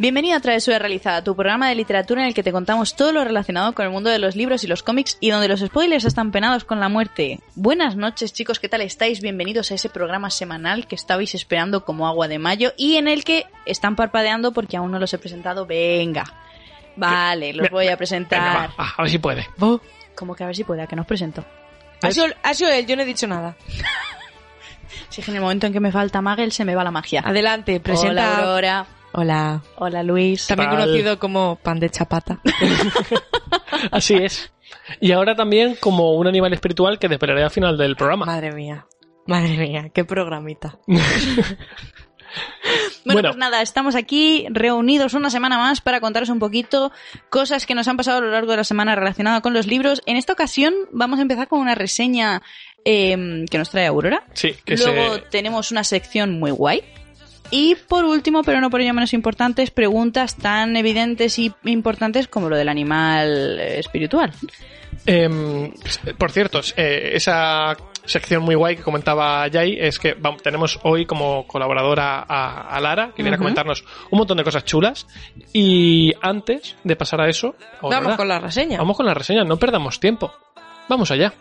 Bienvenido a Travesura Realizada, tu programa de literatura en el que te contamos todo lo relacionado con el mundo de los libros y los cómics y donde los spoilers están penados con la muerte. Buenas noches chicos, ¿qué tal estáis? Bienvenidos a ese programa semanal que estabais esperando como agua de mayo y en el que están parpadeando porque aún no los he presentado. Venga. Vale, los voy a presentar. Venga, va, a ver si puede. Como que a ver si pueda, que no os presento. Ha sido, ha sido él, yo no he dicho nada. Si es que en el momento en que me falta Magel se me va la magia. Adelante, presenta. Hola Aurora. Hola. Hola Luis. También Tal. conocido como pan de chapata. Así es. Y ahora también como un animal espiritual que desvelaré al final del programa. Madre mía. Madre mía, qué programita. Bueno, Bueno. pues nada, estamos aquí reunidos una semana más para contaros un poquito cosas que nos han pasado a lo largo de la semana relacionadas con los libros. En esta ocasión vamos a empezar con una reseña eh, que nos trae Aurora. Sí, que Luego se... tenemos una sección muy guay. Y por último, pero no por ello menos importantes, preguntas tan evidentes y importantes como lo del animal eh, espiritual. Em, por cierto, eh, esa sección muy guay que comentaba Jai es que vamos, tenemos hoy como colaboradora a, a Lara, que viene a comentarnos un montón de cosas chulas. Y antes de pasar a eso, Vamos con la reseña. vamos con la reseña, no perdamos tiempo. Vamos allá.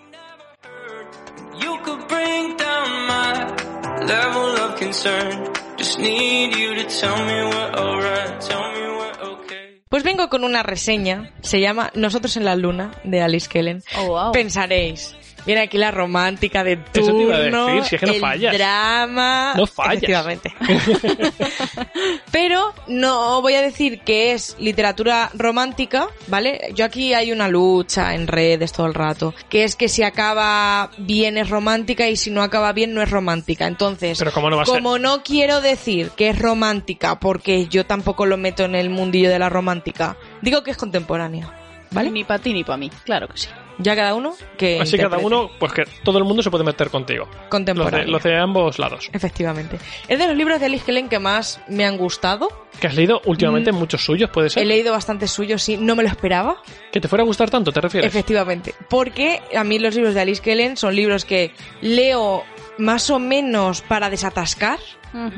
You could bring down my level of concern. Just need you to tell me we're alright. Tell me we're okay. Pues vengo con una reseña. Se llama Nosotros en la Luna, de Alice Kellen. Oh, wow. Pensaréis. Viene aquí la romántica de Eso te iba a turno, decir, si es que no el fallas. drama... No fallas. Efectivamente. Pero no voy a decir que es literatura romántica, ¿vale? Yo aquí hay una lucha en redes todo el rato, que es que si acaba bien es romántica y si no acaba bien no es romántica. Entonces, Pero ¿cómo no va a ser? como no quiero decir que es romántica porque yo tampoco lo meto en el mundillo de la romántica, digo que es contemporánea, ¿vale? Ni para ti ni para mí, claro que sí. Ya cada uno que Así cada interprete. uno, pues que todo el mundo se puede meter contigo. Los de, los de ambos lados. Efectivamente. Es de los libros de Alice Kellen que más me han gustado. Que has leído últimamente Mm. muchos suyos, puede ser. He leído bastante suyos, sí, no me lo esperaba. Que te fuera a gustar tanto, ¿te refieres? Efectivamente. Porque a mí los libros de Alice Kellen son libros que leo más o menos para desatascar,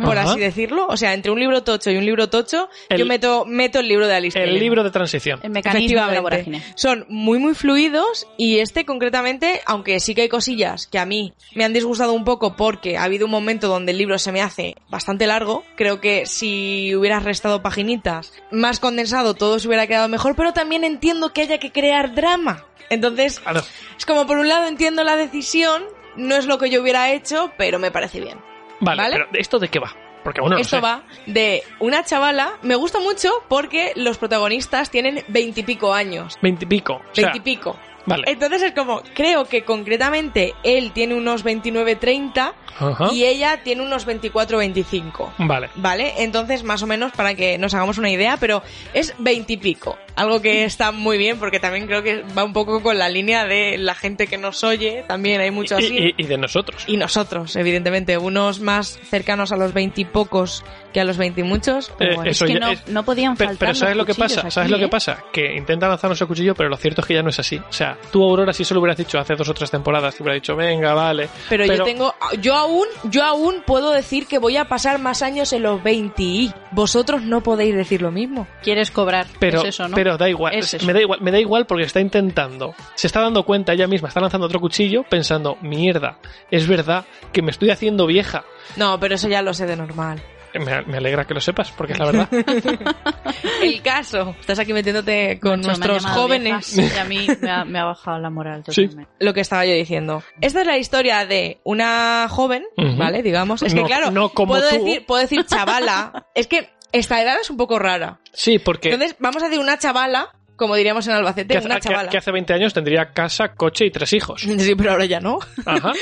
por Ajá. así decirlo. O sea, entre un libro tocho y un libro tocho, El- yo meto, meto el libro de Alice El Kellen. libro de transición. El mecanismo de la vorágine. Son muy muy fluidos y este concretamente, aunque sí que hay cosillas que a mí me han disgustado un poco porque ha habido un momento donde el libro se me hace bastante largo, creo que si hubieras restado paginitas, más condensado, todo se hubiera quedado mejor, pero también entiendo que haya que crear drama. Entonces, Claro. es como por un lado entiendo la decisión, no es lo que yo hubiera hecho, pero me parece bien. Vale, ¿Vale? pero ¿esto de qué va? Porque bueno, no Esto sé. va de una chavala, me gusta mucho porque los protagonistas tienen veintipico años. Veintipico. O sea, Veintipico. Vale. Entonces es como, creo que concretamente él tiene unos 29-30 Ajá. y ella tiene unos 24-25. Vale. ¿Vale? Entonces, más o menos, para que nos hagamos una idea, pero es 20 y pico. Algo que está muy bien porque también creo que va un poco con la línea de la gente que nos oye. También hay mucho Y, así. y- y de nosotros. Y nosotros, evidentemente, unos más cercanos a los 20 y pocos que a los 20 y muchos. pero Eh, bueno. eso es que ya- no, es- no podían Pero, faltar pero ¿sabes los lo que pasa? aquí, ¿Sabes lo que ¿eh? pasa? Que intentan lanzarnos el cuchillo, pero lo cierto es que ya no es así. O sea, tú, Aurora, si eso lo hubieras dicho hace dos o tres temporadas, te hubiera dicho, venga, vale. Pero, yo tengo, yo aún, yo aún puedo decir que voy a pasar más años en los 20 y vosotros no podéis decir lo mismo. Quieres cobrar. Pero, es eso, ¿no? pero da igual, Es me da igual, me da igual porque está intentando, se está dando cuenta ella misma, está lanzando otro cuchillo pensando, mierda, es verdad que me estoy haciendo vieja. No, pero eso ya lo sé de normal. Me, me alegra que lo sepas, porque es la verdad. El caso. Estás aquí metiéndote con nuestros jóvenes. Y a mí me ha, me ha bajado la moral Sí. totalmente. Lo que estaba yo diciendo. Esta es la historia de una joven. ¿vale? Digamos. Es que claro, no como puedo, tú. decir, puedo decir chavala. es que esta edad es un poco rara. Sí, porque Entonces, vamos a decir una chavala, como diríamos en Albacete, que, hace, una que- chavala. que hace 20 años tendría casa, coche y tres hijos. Sí, pero ahora ya no. Ajá.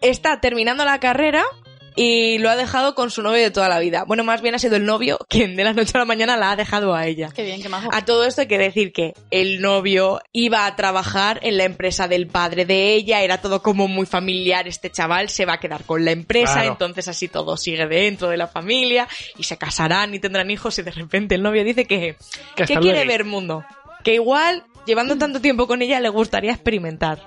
Está terminando la carrera y lo ha dejado con su novio de toda la vida. Bueno, más bien ha sido el novio quien de la noche a la mañana la ha dejado a ella. Qué bien, qué majo. A todo esto hay que decir que el novio iba a trabajar en la empresa del padre de ella, era todo como muy familiar, este chaval se va a quedar con la empresa, Claro. entonces así todo sigue dentro de la familia y se casarán y tendrán hijos y de repente el novio dice que, Que que quiere ver mundo, que igual llevando tanto tiempo con ella le gustaría experimentar.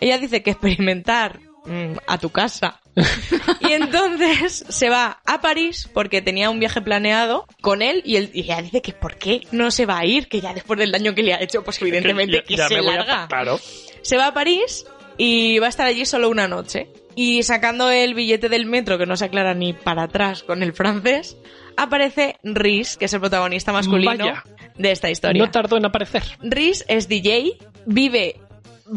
Ella dice que experimentar mm, a tu casa. y entonces se va a París porque tenía un viaje planeado con él y, él, y ella dice que por qué no se va a ir, que ya después del daño que le ha hecho, pues evidentemente que, ya se a- larga. Claro. Se va a París y va a estar allí solo una noche. Y sacando el billete del metro, que no se aclara ni para atrás con el francés, aparece Rhys, que es el protagonista masculino Vaya. de esta historia. No tardó en aparecer. Rhys es DJ, vive,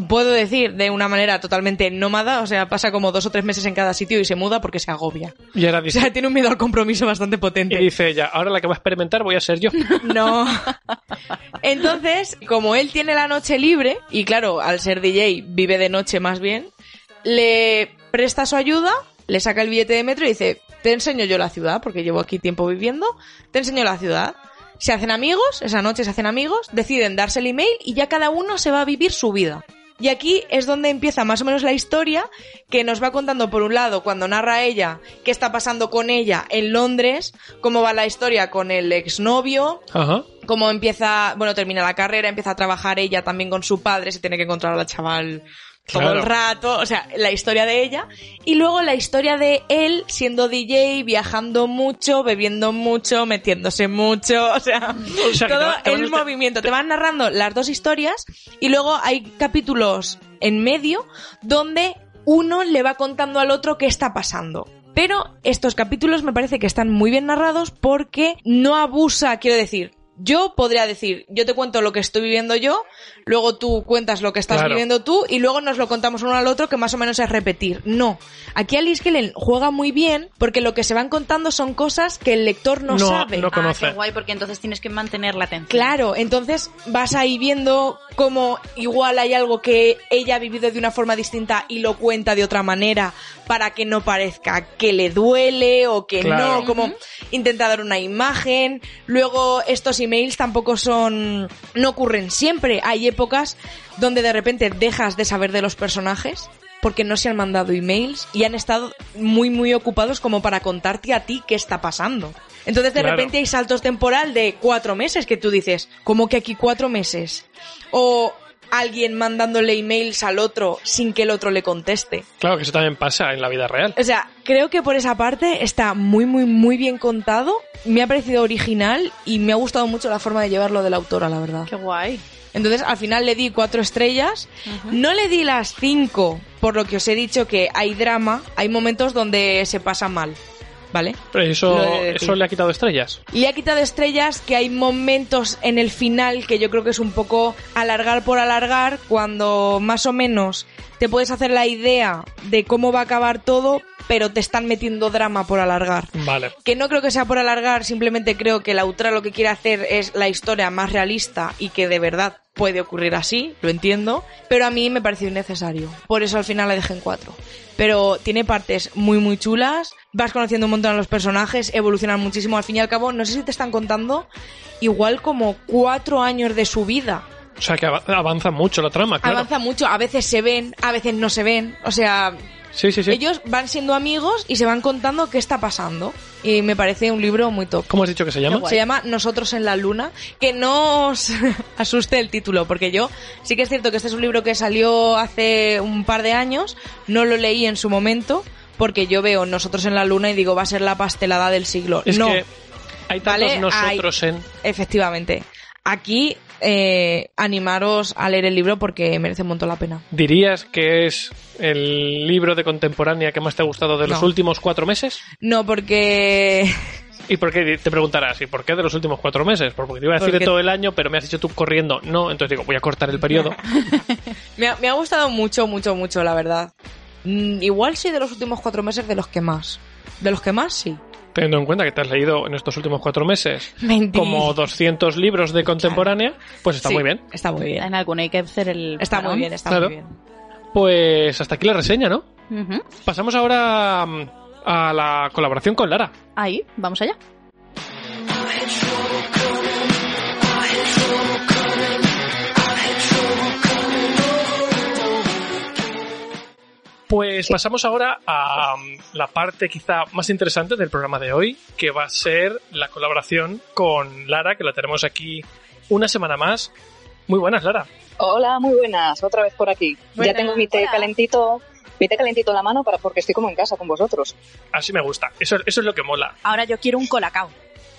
puedo decir, de una manera totalmente nómada, o sea, pasa como dos o tres meses en cada sitio y se muda porque se agobia. Y ahora O dice, sea, tiene un miedo al compromiso bastante y potente. dice ella, ahora la que va a experimentar voy a ser yo. No. Entonces, como él tiene la noche libre, y claro, al ser DJ vive de noche más bien, le presta su ayuda, le saca el billete de metro y dice, te enseño yo la ciudad, porque llevo aquí tiempo viviendo, te enseño la ciudad. Se hacen amigos, esa noche se hacen amigos, deciden darse el email y ya cada uno se va a vivir su vida. Y aquí es donde empieza más o menos la historia que nos va contando por un lado cuando narra ella qué está pasando con ella en Londres, cómo va la historia con el exnovio, Ajá. cómo empieza, bueno, termina la carrera, empieza a trabajar ella también con su padre, se tiene que encontrar a la chaval todo Claro. el rato, o sea, la historia de ella y luego la historia de él siendo DJ, viajando mucho, bebiendo mucho, metiéndose mucho, o sea, O sea, que todo te te el movimiento. Te van narrando las dos historias y luego hay capítulos en medio donde uno le va contando al otro qué está pasando. Pero estos capítulos me parece que están muy bien narrados porque no abusa, quiero decir, yo podría decir, yo te cuento lo que estoy viviendo yo, luego tú cuentas lo que estás Claro. viviendo tú y luego nos lo contamos uno al otro que más o menos es repetir. No. Aquí Alice Kellen juega muy bien porque lo que se van contando son cosas que el lector no, No, sabe. no Ah, conoce. qué guay, porque entonces tienes que mantener la atención. Claro, entonces vas ahí viendo cómo igual hay algo que ella ha vivido de una forma distinta y lo cuenta de otra manera para que no parezca que le duele o que Claro. no, como intenta dar una imagen. Luego estos emails tampoco son, no ocurren siempre. Hay épocas donde de repente dejas de saber de los personajes porque no se han mandado emails y han estado muy muy ocupados como para contarte a ti qué está pasando. Entonces de Claro. repente hay saltos temporal de cuatro meses que tú dices, ¿cómo que aquí cuatro meses? O alguien mandándole emails al otro sin que el otro le conteste. Claro que eso también pasa en la vida real. O sea, creo que por esa parte está muy, muy, muy bien contado. Me ha parecido original y me ha gustado mucho la forma de llevarlo de la autora, la verdad. Qué guay. Entonces, al final le di cuatro estrellas. No le di las cinco, por lo que os he dicho que hay drama, hay momentos donde se pasa mal. ¿Vale? Pero eso, eso le ha quitado estrellas. Le ha quitado estrellas que hay momentos en el final que yo creo que es un poco alargar por alargar, cuando más o menos te puedes hacer la idea de cómo va a acabar todo, pero te están metiendo drama por alargar. Vale. Que no creo que sea por alargar, simplemente creo que la autora lo que quiere hacer es la historia más realista y que de verdad puede ocurrir así, lo entiendo, pero a mí me pareció innecesario. Por eso al final la dejé en cuatro. Pero tiene partes muy muy chulas, vas conociendo un montón a los personajes, evolucionan muchísimo. Al fin y al cabo, no sé si te están contando igual como cuatro años de su vida. O sea que av- avanza mucho la trama, claro. Avanza mucho, a veces se ven, a veces no se ven. O sea, Sí, sí, sí. ellos van siendo amigos y se van contando qué está pasando. Y me parece un libro muy top. ¿Cómo has dicho que se llama? Se llama Nosotros en la Luna. Que no os asuste el título, porque yo sí que es cierto que este es un libro que salió hace un par de años, no lo leí en su momento, porque yo veo Nosotros en la Luna y digo, va a ser la pastelada del siglo. Es no, que hay tantos Vale, nosotros en... efectivamente. Aquí, eh, animaros a leer el libro porque merece un montón la pena. ¿Dirías que es el libro de contemporánea que más te ha gustado de los No. últimos cuatro meses? No, porque ¿Y por qué te preguntarás? ¿Y por qué de los últimos cuatro meses? Porque te iba a decir de todo el año, pero me has dicho tú corriendo. No, entonces digo, voy a cortar el periodo. Me ha, me ha gustado mucho, mucho, mucho, la verdad. Mm, igual sí de los últimos cuatro meses de los que más. De los que más, sí. Teniendo en cuenta que te has leído en estos últimos cuatro meses como 200 libros de contemporánea, pues está Sí, muy bien. Está muy bien. En alguno hay que hacer el. Está muy bien, está Claro. muy bien. Pues hasta aquí la reseña, ¿no? Pasamos ahora mm, a la colaboración con Lara. Ahí, vamos allá. Pues pasamos ahora a mm, la parte quizá más interesante del programa de hoy, que va a ser la colaboración con Lara, que la tenemos aquí una semana más. Muy buenas, Lara. Hola, muy buenas, otra vez por aquí. Buenas, ya tengo mi té hola. calentito, mi té calentito en la mano para porque estoy como en casa con vosotros. Así me gusta. Eso, eso es lo que mola. Ahora yo quiero un colacao.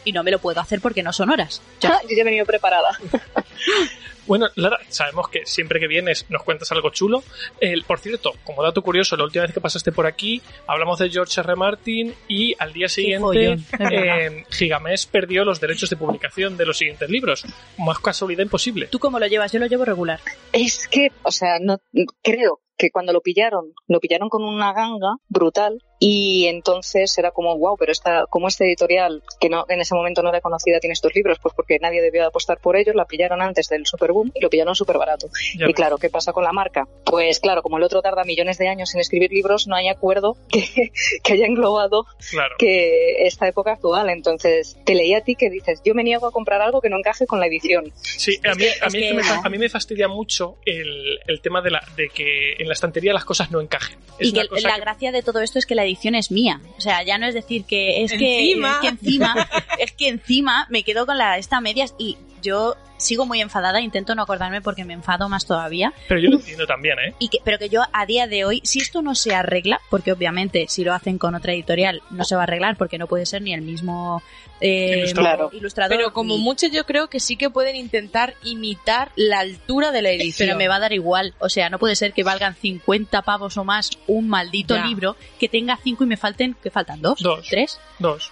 Y no me lo puedo hacer porque no son horas. Yo ya he venido preparada. Bueno, Lara, sabemos que siempre que vienes nos cuentas algo chulo. El- por cierto, como dato curioso, la última vez que pasaste por aquí hablamos de George R. Martin y al día siguiente eh, Gigamés perdió los derechos de publicación de los siguientes libros. Más casualidad imposible. ¿Tú cómo lo llevas? Yo lo llevo regular. Es que, o sea, no creo que cuando lo pillaron, lo pillaron con una ganga brutal y entonces era como, wow, pero esta, como este editorial, que no en ese momento no era conocida, tiene estos libros, pues porque nadie debió de apostar por ellos, la pillaron antes del superboom y lo pillaron súper barato. Ya Y claro, ¿qué pasa con la marca? Pues claro, como el otro tarda millones de años en escribir libros, no hay acuerdo que, que haya englobado Claro. que esta época actual. Entonces, te leí a ti que dices, yo me niego a comprar algo que no encaje con la edición. Sí, a mí, a es mí, que me, fa- no. a mí me fastidia mucho el, el tema de, la, de que en la estantería las cosas no encajen. Es y que una cosa la que- gracia de todo esto es que la edición es mía. O sea, ya no es decir que es Encima. que, es que encima, es que encima me quedo con la esta medias y yo sigo muy enfadada, intento no acordarme porque me enfado más todavía. Pero yo lo entiendo también, ¿eh? Y que, pero que yo a día de hoy, si esto no se arregla, porque obviamente si lo hacen con otra editorial no se va a arreglar porque no puede ser ni el mismo eh, Ilustrador. ilustrador. Pero como ni- mucho yo creo que sí que pueden intentar imitar la altura de la edición. Pero me va a dar igual. O sea, no puede ser que valgan 50 pavos o más un maldito Ya. libro que tenga 5 y me falten, que faltan dos, Dos. tres. Dos.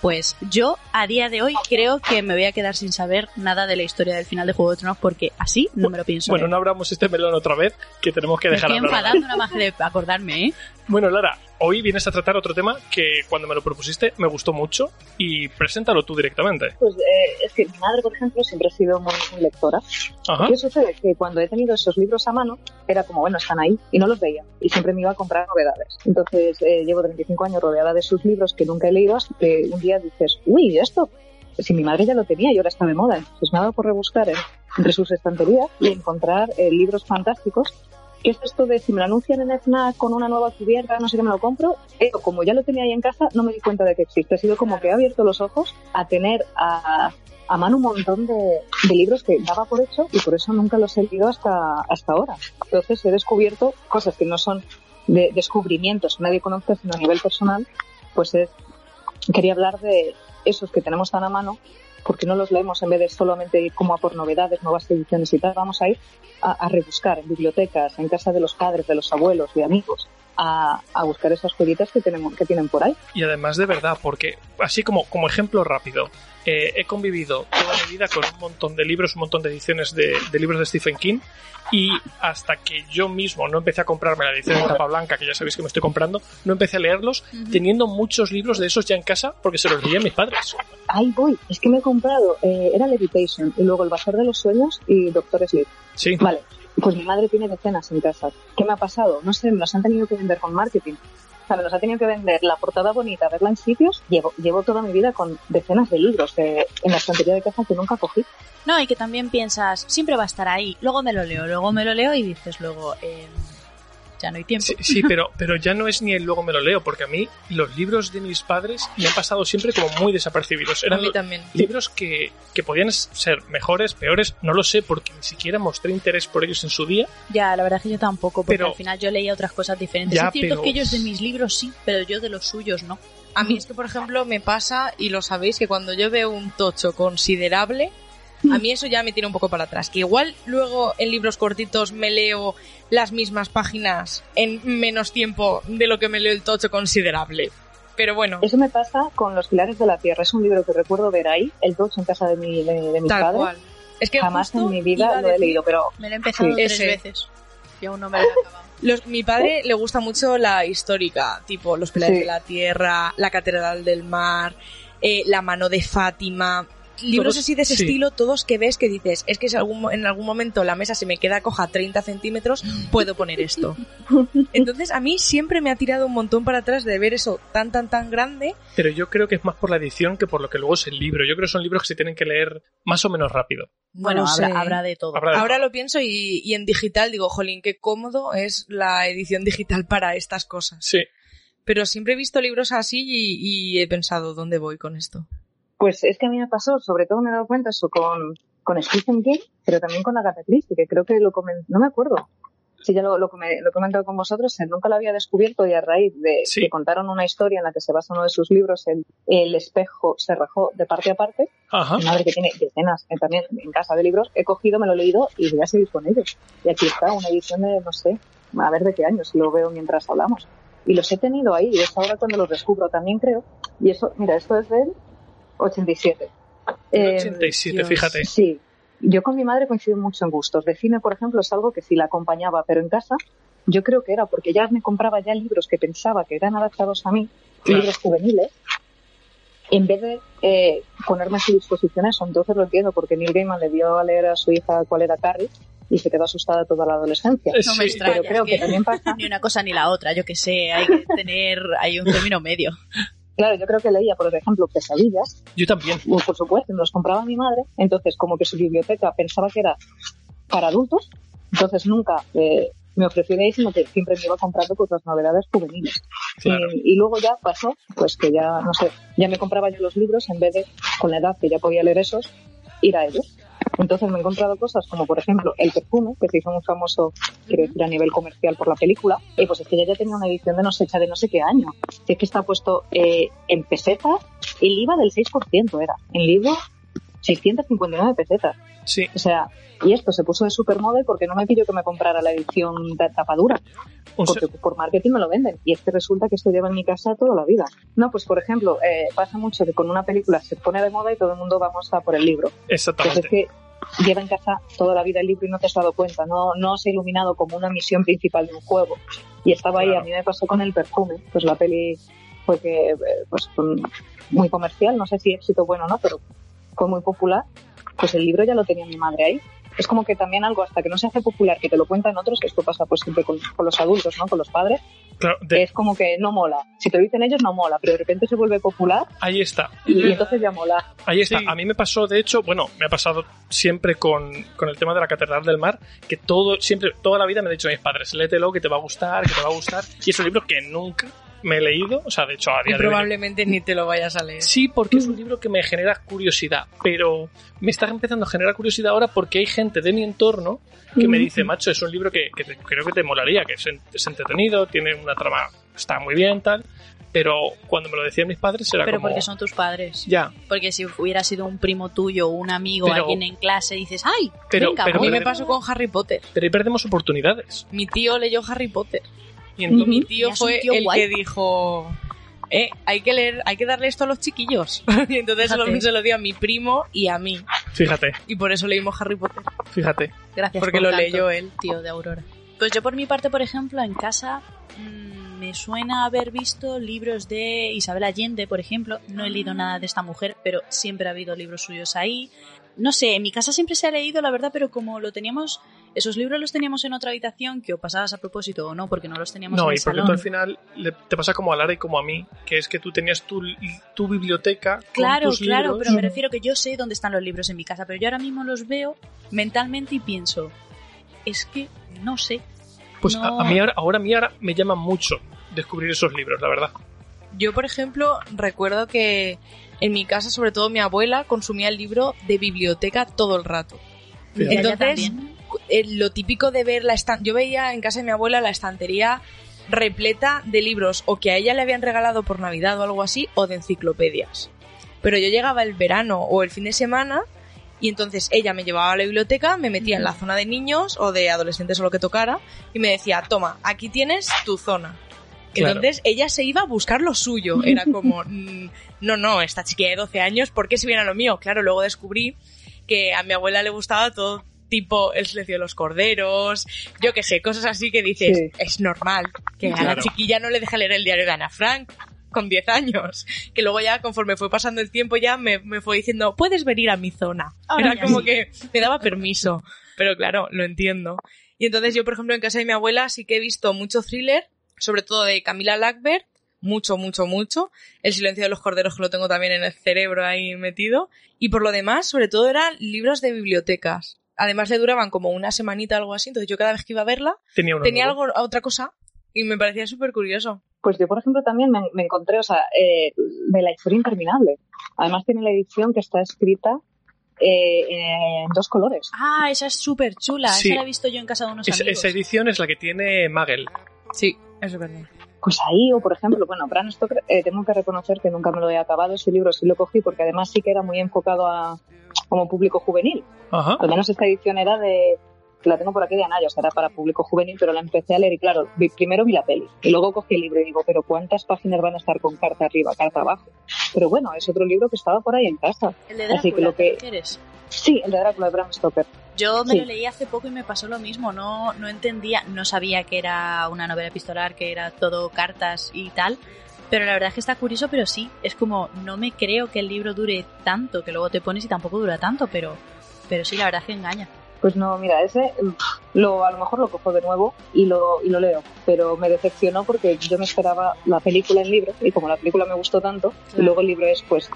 Pues yo a día de hoy creo que me voy a quedar sin saber nada de la historia del final de Juego de Tronos porque así no me lo pienso. Bueno, leer. no abramos este melón otra vez, que tenemos que me dejar estoy hablar. enfadando nada más de acordarme, ¿eh? Bueno, Lara, hoy vienes a tratar otro tema que cuando me lo propusiste me gustó mucho y preséntalo tú directamente. Pues eh, es que mi madre, por ejemplo, siempre ha sido muy, muy lectora. Ajá. ¿Qué sucede? Que cuando he tenido esos libros a mano, era como, bueno, están ahí, y no los veía. Y siempre me iba a comprar novedades. Entonces, eh, llevo 35 años rodeada de sus libros que nunca he leído, hasta que un día dices, uy, esto, si mi madre ya lo tenía y ahora está de moda. Entonces me ha dado por rebuscar en- entre sus estanterías y encontrar eh, libros fantásticos. ¿Qué es esto de si me lo anuncian en FNAC con una nueva cubierta, no sé qué me lo compro? Pero como ya lo tenía ahí en casa, no me di cuenta de que existe. Ha sido como que he abierto los ojos a tener a, a mano un montón de, de libros que daba por hecho y por eso nunca los he leído hasta, hasta ahora. Entonces he descubierto cosas que no son de descubrimientos nadie conoce, sino a nivel personal. Pues es- quería hablar de esos que tenemos tan a mano, porque no los leemos en vez de solamente ir como a por novedades, nuevas ediciones y tal. Vamos a ir a, a rebuscar en bibliotecas, en casa de los padres, de los abuelos, de amigos, a, a buscar esas joyitas que, tenemos, que tienen por ahí. Y además de verdad, porque así como, como ejemplo rápido, eh, he convivido toda mi vida con un montón de libros, un montón de ediciones de, de libros de Stephen King y hasta que yo mismo no empecé a comprarme la edición en tapa blanca, que ya sabéis que me estoy comprando, no empecé a leerlos teniendo muchos libros de esos ya en casa porque se los leía a mis padres. Ahí voy, es que me he comprado, eh, era Levitation y luego El Bazar de los Sueños y Doctor Sleep. Sí. Vale, pues mi madre tiene decenas en casa. ¿Qué me ha pasado? No sé, me los han tenido que vender con marketing. O sea, los ha tenido que vender la portada bonita, verla en sitios. Llevo, llevo toda mi vida con decenas de libros en la estantería de casa que nunca cogí. No, y que también piensas, siempre va a estar ahí. Luego me lo leo, luego me lo leo y dices luego, eh, ya no hay tiempo. Sí, sí, pero, pero ya no es ni el luego me lo leo, porque a mí los libros de mis padres me han pasado siempre como muy desapercibidos. A Eran mí también. libros que, que podían ser mejores, peores, no lo sé, porque ni siquiera mostré interés por ellos en su día. Ya, la verdad es que yo tampoco, porque Pero- al final yo leía otras cosas diferentes. Ya, es cierto pero- que ellos de mis libros sí, pero yo de los suyos no. A mí es que, por ejemplo, me pasa, y lo sabéis, que cuando yo veo un tocho considerable, a mí eso ya me tira un poco para atrás. Que igual luego en libros cortitos me leo las mismas páginas en menos tiempo de lo que me leo el tocho considerable. Pero bueno, Eso me pasa con Los Pilares de la Tierra. Es un libro que recuerdo ver ahí, el tocho en casa de, mi, de, de mis tal padres. cual. Es que Jamás en mi vida lo he leído, pero Me lo he empezado Sí. tres Ese. veces. Y aún no me lo he acabado. Los- mi padre le gusta mucho la histórica, tipo Los Pilares Sí. de la Tierra, La Catedral del Mar, eh, La Mano de Fátima. Libros Todos- así de ese sí. estilo, todos que ves que dices, es que si algún, en algún momento la mesa se me queda coja 30 centímetros, puedo poner esto. Entonces a mí siempre me ha tirado un montón para atrás de ver eso tan, tan, tan grande. Pero yo creo que es más por la edición que por lo que luego es el libro. Yo creo que son libros que se tienen que leer más o menos rápido. Bueno, No habrá, de todo. Habrá de Ahora todo. lo pienso y, y en digital digo, jolín, qué cómodo es la edición digital para estas cosas. Sí. Pero siempre he visto libros así y, y he pensado, ¿dónde voy con esto? Pues es que a mí me pasó, sobre todo me he dado cuenta eso con, con Stephen King, pero también con Agatha Christie, que creo que lo comen, no me acuerdo. Si ya lo, lo, lo he comentado con vosotros, él nunca lo había descubierto y a raíz de Sí. que contaron una historia en la que se basa uno de sus libros, el, el espejo se rajó de parte a parte, Ajá. mi madre que tiene decenas eh, también en casa de libros, he cogido, me lo he leído y voy a seguir con ellos. Y aquí está, una edición de, no sé, a ver de qué año, si lo veo mientras hablamos. Y los he tenido ahí, y es ahora cuando los descubro también creo. Y eso, mira, esto es del 87. Eh, 87, Dios. fíjate. Sí, yo con mi madre coincido mucho en gustos. De cine, por ejemplo, es algo que si la acompañaba, pero en casa, yo creo que era porque ya me compraba ya libros que pensaba que eran adaptados a mí, Claro. libros juveniles, en vez de eh, ponerme a su disposición eso. Entonces lo entiendo, porque Neil Gaiman le dio a leer a su hija cuál era Carrie y se quedó asustada toda la adolescencia. Eh, No me sí, extraña. Pero creo es que que- también pasa Ni una cosa ni la otra, yo que sé, hay que tener hay un término medio. Claro, yo creo que leía, por ejemplo, Pesadillas, Yo también. pues, por supuesto, me los compraba mi madre, entonces como que su biblioteca pensaba que era para adultos, entonces nunca eh, me ofreció de ahí, sino que siempre me iba comprando pues las novedades juveniles. Claro. Y, y luego ya pasó, pues que ya, no sé, ya me compraba yo los libros en vez de, con la edad que ya podía leer esos, ir a ellos. Entonces me he encontrado cosas como, por ejemplo, El perfume, que se hizo muy famoso, quiero decir, a nivel comercial por la película. Y pues es que ya, ya tenía una edición de no sé, de no sé qué año. Si es que está puesto eh, en pesetas, el IVA del 6% era. En libro, 659 pesetas. Sí. O sea, y esto se puso de supermoda y porque no me pidió que me comprara la edición de tapadura Un porque se- por marketing me lo venden. Y es que resulta que esto lleva en mi casa toda la vida. No, pues por ejemplo, eh, pasa mucho que con una película se pone de moda y todo el mundo vamos a por el libro. Pues es Exactamente. que lleva en casa toda la vida el libro y no te has dado cuenta. No, no se ha iluminado como una misión principal de un juego. Y estaba ahí, a mí me pasó con el perfume. Pues la peli fue que, eh, pues muy comercial, no sé si éxito bueno o no, pero fue muy popular. Pues el libro ya lo tenía mi madre ahí. Es como que también algo hasta que no se hace popular, que te lo cuentan otros, que esto pasa pues siempre con, con los adultos, ¿no? Con los padres, Claro, de- es como que no mola. Si te lo dicen ellos, no mola, pero de repente se vuelve popular ahí está. y, y entonces ya mola. Ahí está. Sí. A mí me pasó, de hecho, bueno, me ha pasado siempre con, con el tema de la Catedral del Mar, que todo, siempre, toda la vida me han dicho mis padres, léetelo, que te va a gustar, que te va a gustar. Y es un libro que nunca me he leído, o sea, de hecho, a Y día de hoy. probablemente ni te lo vayas a leer. Sí, porque es un libro que me genera curiosidad, pero me está empezando a generar curiosidad ahora porque hay gente de mi entorno que me dice, macho, es un libro que, que te- creo que te molaría, que es, es entretenido, tiene una trama, está muy bien, tal, pero cuando me lo decían mis padres era Pero como... porque son tus padres. Ya, Porque si hubiera sido un primo tuyo un amigo, Pero- alguien en clase, dices, ¡ay! Pero- venga, pero A mí voy". me pasó con Harry Potter. pero ahí perdemos oportunidades. Mi tío leyó Harry Potter. Y entonces, Mi tío fue tío el guay. que dijo, eh, hay que leer, hay que darle esto a los chiquillos. y entonces se lo, Fíjate. se lo dio a mi primo y a mí. fíjate, Y por eso leímos Harry Potter. fíjate. Gracias Porque por lo tanto, leyó él. tío de Aurora. Pues yo por mi parte, por ejemplo, en casa mm, me suena haber visto libros de Isabel Allende, por ejemplo. No he leído nada de esta mujer, pero siempre ha habido libros suyos ahí. No sé, en mi casa siempre se ha leído, la verdad, pero como lo teníamos, esos libros los teníamos en otra habitación, que o pasabas a propósito o no, porque no los teníamos No, en y el porque salón. tú al final le- te pasa como a Lara y como a mí, que es que tú tenías tu, tu biblioteca con Claro, tus claro, libros. pero me refiero que yo sé dónde están los libros en mi casa, pero yo ahora mismo los veo mentalmente y pienso, es que no sé. Pues no- a, a mí ahora, ahora a mí ahora me llama mucho descubrir esos libros, la verdad. Yo, por ejemplo, recuerdo que en mi casa, sobre todo mi abuela, consumía el libro de biblioteca todo el rato. Entonces. Eh, lo típico de ver la estan yo veía en casa de mi abuela la estantería repleta de libros o que a ella le habían regalado por Navidad o algo así o de enciclopedias. Pero yo llegaba el verano o el fin de semana y entonces ella me llevaba a la biblioteca, me metía en la zona de niños o de adolescentes o lo que tocara y me decía, toma, aquí tienes tu zona. Claro. Entonces ella se iba a buscar lo suyo. Era como, mm, no, no, esta chiquilla de 12 años, ¿por qué se viene a lo mío? Claro, luego descubrí que a mi abuela le gustaba todo tipo el silencio de los corderos, yo qué sé, cosas así que dices, Sí. es normal que a la chiquilla no le deje leer el diario de Ana Frank con 10 años, que luego ya conforme fue pasando el tiempo ya me, me fue diciendo, puedes venir a mi zona. Ahora Era como sí. que me daba permiso, pero claro, lo entiendo. Y entonces yo, por ejemplo, en casa de mi abuela sí que he visto mucho thriller, sobre todo de Camila Lackberg, mucho, mucho, mucho. El silencio de los corderos que lo tengo también en el cerebro ahí metido. Y por lo demás, sobre todo eran libros de bibliotecas. Además le duraban como una semanita algo así, entonces yo cada vez que iba a verla Tenía, algo, otra cosa y me parecía súper curioso. Pues yo, por ejemplo, también me, me encontré, o sea, eh, de la historia interminable. Además tiene la edición que está escrita eh, en dos colores. Ah, esa es súper chula. Sí. Esa la he visto yo en casa de unos Esa, amigos. esa edición es la que tiene Magel. Sí, eso es verdad. Pues ahí, o por ejemplo, bueno, Bram Stoker, eh, tengo que reconocer que nunca me lo he acabado, ese libro sí lo cogí porque además sí que era muy enfocado a como público juvenil. Ajá. Al menos esta edición era de, que la tengo por aquí de Anaya, o sea, era para público juvenil, pero la empecé a leer y claro, vi- primero vi la peli y luego cogí el libro y digo, pero ¿cuántas páginas van a estar con carta arriba, carta abajo? Pero bueno, es otro libro que estaba por ahí en casa. El de Así Drácula, que lo ¿te que- refieres? Sí, el de Drácula de Bram Stoker. Yo me Sí. lo leí hace poco y me pasó lo mismo. No, no entendía, no sabía que era una novela epistolar, que era todo cartas y tal. Pero la verdad es que está curioso, pero sí, es como, no me creo que el libro dure tanto, que luego te pones y tampoco dura tanto, pero, pero sí, la verdad es que engaña. Pues no, mira, ese lo, a lo mejor lo cojo de nuevo y lo, y lo leo, pero me decepcionó porque yo me esperaba la película en libro y como la película me gustó tanto, y luego el libro es pues...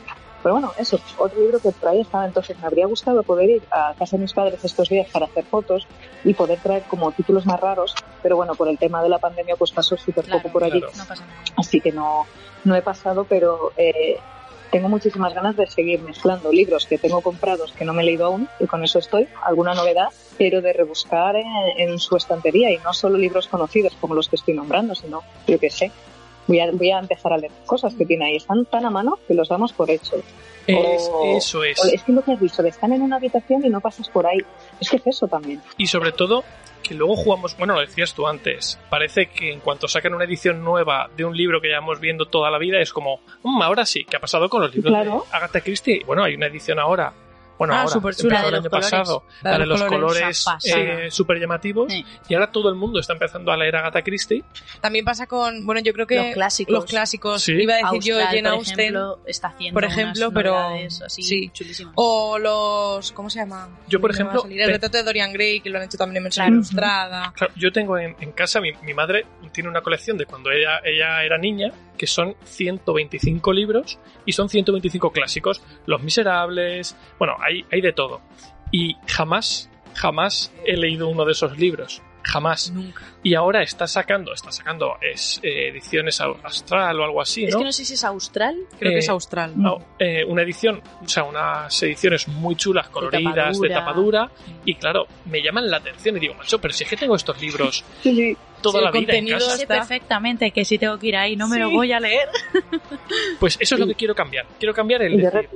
Pero bueno, eso, otro libro que por ahí estaba, entonces me habría gustado poder ir a casa de mis padres estos días para hacer fotos y poder traer como títulos más raros, pero bueno, por el tema de la pandemia pues pasó súper Claro, poco por allí, claro. No pasa nada. así que no, no he pasado, pero eh, tengo muchísimas ganas de seguir mezclando libros que tengo comprados que no me he leído aún y con eso estoy, alguna novedad, pero de rebuscar en, en su estantería y no solo libros conocidos como los que estoy nombrando, sino yo qué sé. Voy a, voy a empezar a leer cosas que tiene ahí. Están tan a mano que los damos por hecho. Es- O- eso es. O es que lo que has dicho, de están en una habitación y no pasas por ahí. Es que es eso también. Y sobre todo, que luego jugamos, bueno, lo decías tú antes, parece que en cuanto sacan una edición nueva de un libro que llevamos viendo toda la vida, es como, "Mm, ahora sí, ¿qué ha pasado con los libros Claro. de Agatha Christie? Bueno, hay una edición ahora. Bueno, Ah, ahora, superchula. empezó La de el año colores. pasado, La la de de los los colores eh, súper llamativos, Sí. y ahora todo el mundo está empezando a leer Agatha Christie. También pasa con, bueno, yo creo que Los clásicos. los clásicos, Sí. iba a decir yo Austral, Jane por Austen, ejemplo, está haciendo por ejemplo, unas pero- así sí. chulísimas. o los, ¿cómo se llama? Yo, por ejemplo, salir El retrato de Dorian Gray, que lo han hecho también en versión Claro. ilustrada. Claro, yo tengo en, en casa, mi, mi madre tiene una colección de cuando ella, ella era niña, que son 125 libros y son 125 clásicos. Los Miserables, bueno, hay, hay de todo. Y jamás, jamás he leído uno de esos libros. Jamás. Nunca. Y ahora está sacando, está sacando es, eh, ediciones au- astral o algo así, Es ¿no? que no sé si es austral. Creo Eh, que es austral. No, eh, una edición, o sea, unas ediciones muy chulas, coloridas, de tapadura. tapadura, y claro, me llaman la atención y digo, macho, pero si es que tengo estos libros Sí, sí. toda Sí, la el vida en contenido casa. Sé está- perfectamente que si tengo que ir ahí no me lo voy a leer. Pues eso es lo que quiero cambiar. Quiero cambiar el de decir,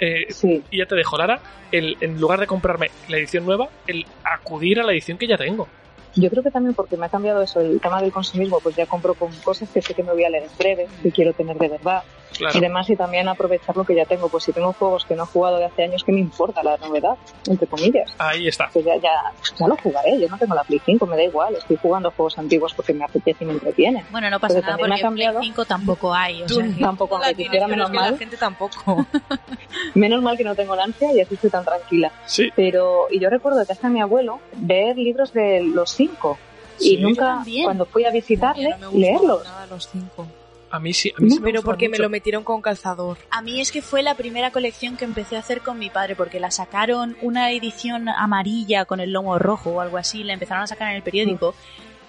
eh, Sí. y ya te dejo, Lara, el, en lugar de comprarme la edición nueva, el acudir a la edición que ya tengo. Yo creo que también porque me ha cambiado eso, el tema del consumismo, pues ya compro con cosas que sé que me voy a leer en breve, que quiero tener de verdad Claro. y demás, y también aprovechar lo que ya tengo. Pues si tengo juegos que no he jugado de hace años, que me importa la novedad? Entre comillas. Ahí está. Pues ya, ya, ya lo jugaré, yo no tengo la Play 5, me da igual, estoy jugando juegos antiguos porque me apetece y me entretiene. Bueno, no pasa Pero nada también me ha porque Play cambiado. 5 tampoco hay. O sea, que- Tampoco, la aunque quisiera, menos que la mal, gente tampoco. menos mal que no tengo la ansia y así estoy tan tranquila. Sí. Pero, y yo recuerdo de casa de mi abuelo ver libros de los cinco. Sí. Y nunca, Yo cuando fui a visitarle, No me leerlos. nada los cinco. A mí sí. A mí sí me Pero porque me mucho. lo metieron con calzador. A mí es que fue la primera colección que empecé a hacer con mi padre porque la sacaron una edición amarilla con el lomo rojo o algo así, la empezaron a sacar en el periódico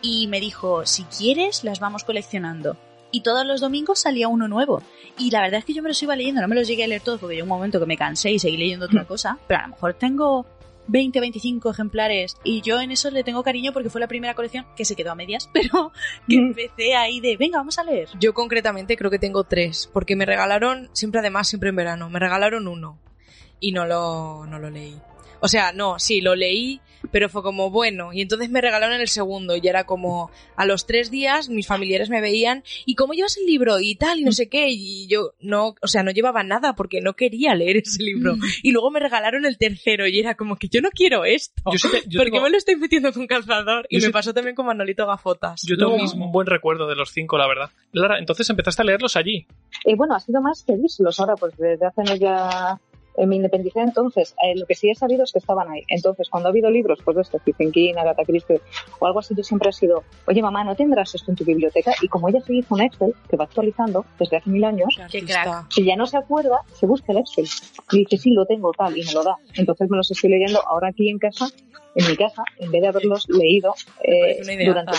y me dijo, si quieres las vamos coleccionando. Y todos los domingos salía uno nuevo. Y la verdad es que yo me los iba leyendo, no me los llegué a leer todos porque llegó un momento que me cansé y seguí leyendo otra cosa, pero a lo mejor tengo 20, 25 ejemplares y yo en eso le tengo cariño porque fue la primera colección que se quedó a medias, pero que empecé ahí de, venga, vamos a leer. Yo concretamente creo que tengo tres, porque me regalaron, siempre además, siempre en verano, me regalaron uno y no lo, no lo leí. O sea, no, sí, lo leí, pero fue como bueno. Y entonces me regalaron el segundo y era como a los tres días mis familiares me veían y cómo llevas el libro y tal y no sé qué. Y yo no, o sea, no llevaba nada porque no quería leer ese libro. Y luego me regalaron el tercero y era como que yo no quiero esto. Yo sí te- yo ¿Por qué tengo- me lo estoy metiendo con calzador? Y Yo me pasó también con Manolito Gafotas. Yo tengo mismo. un buen recuerdo de los cinco, la verdad. Lara, entonces empezaste a leerlos allí. Y bueno, ha sido más que visos ahora, pues desde hace ya en mi independicé entonces, eh, lo que sí he sabido es que estaban ahí. Entonces, cuando ha habido libros, pues de esto, Stephen King, Agatha Christie o algo así, yo siempre he sido, oye mamá, ¿no tendrás esto en tu biblioteca? Y como ella se hizo un Excel, que va actualizando desde hace mil años, si ya no se acuerda, se busca el Excel. Y dice, sí, lo tengo, tal, y me lo da. Entonces me los estoy leyendo ahora aquí en casa, en mi casa, en vez de haberlos leído eh, durante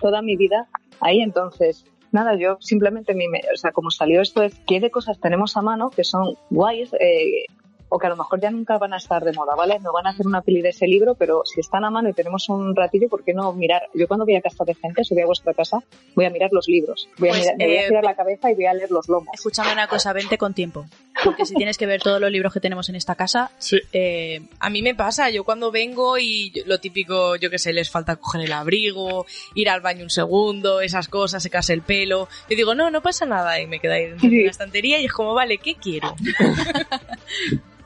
toda mi vida ahí. Entonces, nada, yo simplemente, mi, me- o sea, como salió esto, es qué de cosas tenemos a mano que son guays, eh, o que a lo mejor ya nunca van a estar de moda, ¿vale? No van a hacer una peli de ese libro, pero si están a mano y tenemos un ratillo, ¿por qué no mirar? Yo cuando voy a casa de gente, si voy a vuestra casa, voy a mirar los libros. Voy a, Pues, mirar- me voy a eh, girar la cabeza y voy a leer los lomos. Escúchame una cosa, vente con tiempo. Porque si tienes que ver todos los libros que tenemos en esta casa, Sí. eh, A mí me pasa, yo cuando vengo y lo típico, yo que sé, les falta coger el abrigo, ir al baño un segundo, esas cosas, secarse el pelo. Yo digo, no, no pasa nada y me queda ahí dentro de Sí. la estantería y es como, vale, ¿qué quiero?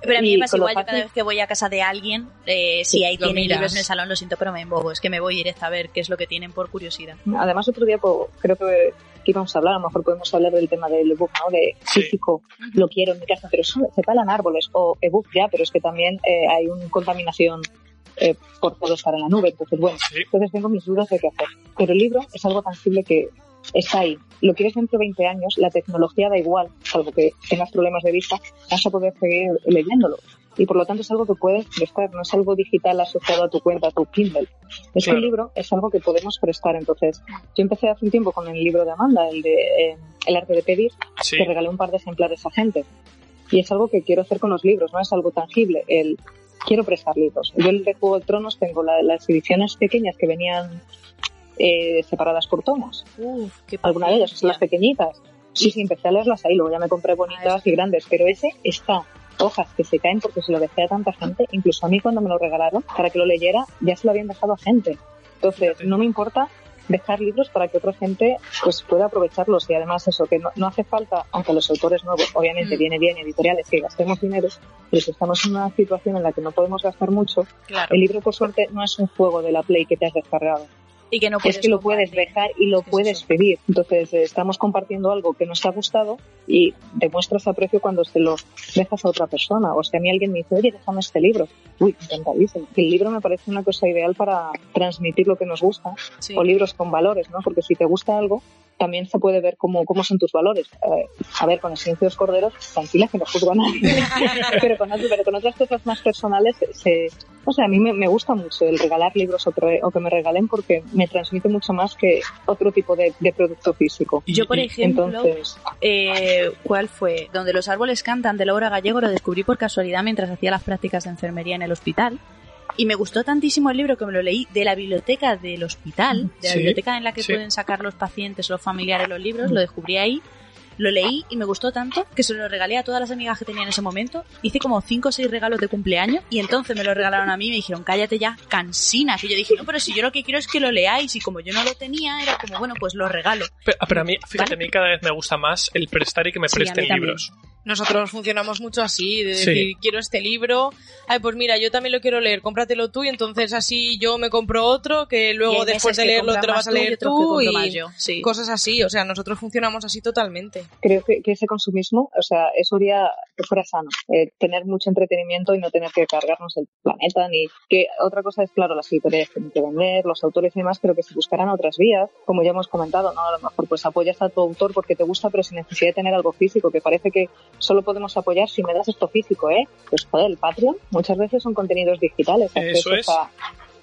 Pero a mí me pasa igual, yo cada vez que voy a casa de alguien, eh, si ahí lo tienen miras. libros en el salón, lo siento, pero me embobo. Es que me voy directa a ver qué es lo que tienen por curiosidad. Además, otro día pues, creo que, que íbamos a hablar, a lo mejor podemos hablar del tema del ebook, ¿no? De Sí. físico, lo quiero en mi casa, pero eso se talan árboles, o ebook ya, pero es que también eh, hay una contaminación eh, por todo estar en la nube, entonces bueno, Sí. entonces tengo mis dudas de qué hacer. Pero el libro es algo tangible que está ahí. Lo quieres dentro de 20 años, la tecnología da igual, salvo que tengas problemas de vista, vas a poder seguir leyéndolo. Y por lo tanto es algo que puedes prestar, no es algo digital asociado a tu cuenta, a tu Kindle. Es Claro. el libro es algo que podemos prestar. Entonces, yo empecé hace un tiempo con el libro de Amanda, el de eh, El arte de pedir, Sí. que regalé un par de ejemplares a gente. Y es algo que quiero hacer con los libros, no es algo tangible. El quiero prestar libros. Yo el de Juego de Tronos tengo la- las ediciones pequeñas que venían eh, separadas por tomos. Uf, qué Alguna de ellas, son las pequeñitas. Sí, sí, empecé a leerlas ahí, luego ya me compré bonitas y grandes, pero ese está hojas que se caen porque se lo dejé a tanta gente, incluso a mí cuando me lo regalaron, para que lo leyera, ya se lo habían dejado a gente. Entonces, no me importa dejar libros para que otra gente pues pueda aprovecharlos y además eso que no, no hace falta aunque los autores nuevos obviamente Mm. viene bien editoriales que gastemos dinero pero si estamos en una situación en la que no podemos gastar mucho Claro. el libro por suerte no es un juego de la play que te has descargado Y que no puedes es que lo puedes dejar y lo Es puedes eso. pedir. Entonces eh, estamos compartiendo algo que nos ha gustado y demuestras aprecio cuando se lo dejas a otra persona. O sea, a mí alguien me dice, oye, déjame este libro. Uy, encantadísimo. El libro me parece una cosa ideal para transmitir lo que nos gusta Sí. o libros con valores, ¿no? Porque si te gusta algo, también se puede ver cómo, cómo son tus valores. Eh, a ver, con el silencio de los corderos, tranquila que no juzgo a nadie. pero, con, otro- pero con otras cosas más personales, se, o sea, a mí me, me gusta mucho el regalar libros o, pre- o que me regalen porque me transmite mucho más que otro tipo de, de producto físico. Yo, por ejemplo, Entonces, eh, ¿cuál fue? Donde los árboles cantan de Laura Gallego lo descubrí por casualidad mientras hacía las prácticas de enfermería en el hospital. Y me gustó tantísimo el libro que me lo leí de la biblioteca del hospital, de la Sí, biblioteca en la que sí. pueden sacar los pacientes los familiares los libros, lo descubrí ahí. Lo leí y me gustó tanto que se lo regalé a todas las amigas que tenía en ese momento. Hice como 5 o 6 regalos de cumpleaños y entonces me lo regalaron a mí y me dijeron, cállate ya, cansina. Que yo dije, no, pero si yo lo que quiero es que lo leáis y como yo no lo tenía, era como, bueno, pues lo regalo. Pero, pero a mí, fíjate, Vale. a mí cada vez me gusta más el prestar y que me Sí, presten libros. Nosotros funcionamos mucho así, de Sí. decir, quiero este libro, ay, pues mira, yo también lo quiero leer, cómpratelo tú y entonces así yo me compro otro que Y luego después de leerlo te lo vas a tú y leer tú y sí. cosas así, o sea, nosotros funcionamos así totalmente. Creo que, que ese consumismo, o sea, eso haría que fuera sano. Eh, tener mucho entretenimiento y no tener que cargarnos el planeta, ni que otra cosa es, claro, las editoriales tienen que vender, los autores y demás, pero que se buscaran otras vías, como ya hemos comentado, ¿no? A lo mejor pues apoyas a tu autor porque te gusta, pero sin necesidad de tener algo físico, que parece que solo podemos apoyar si me das esto físico, ¿eh? Pues joder, el Patreon muchas veces son contenidos digitales. Eso es. a-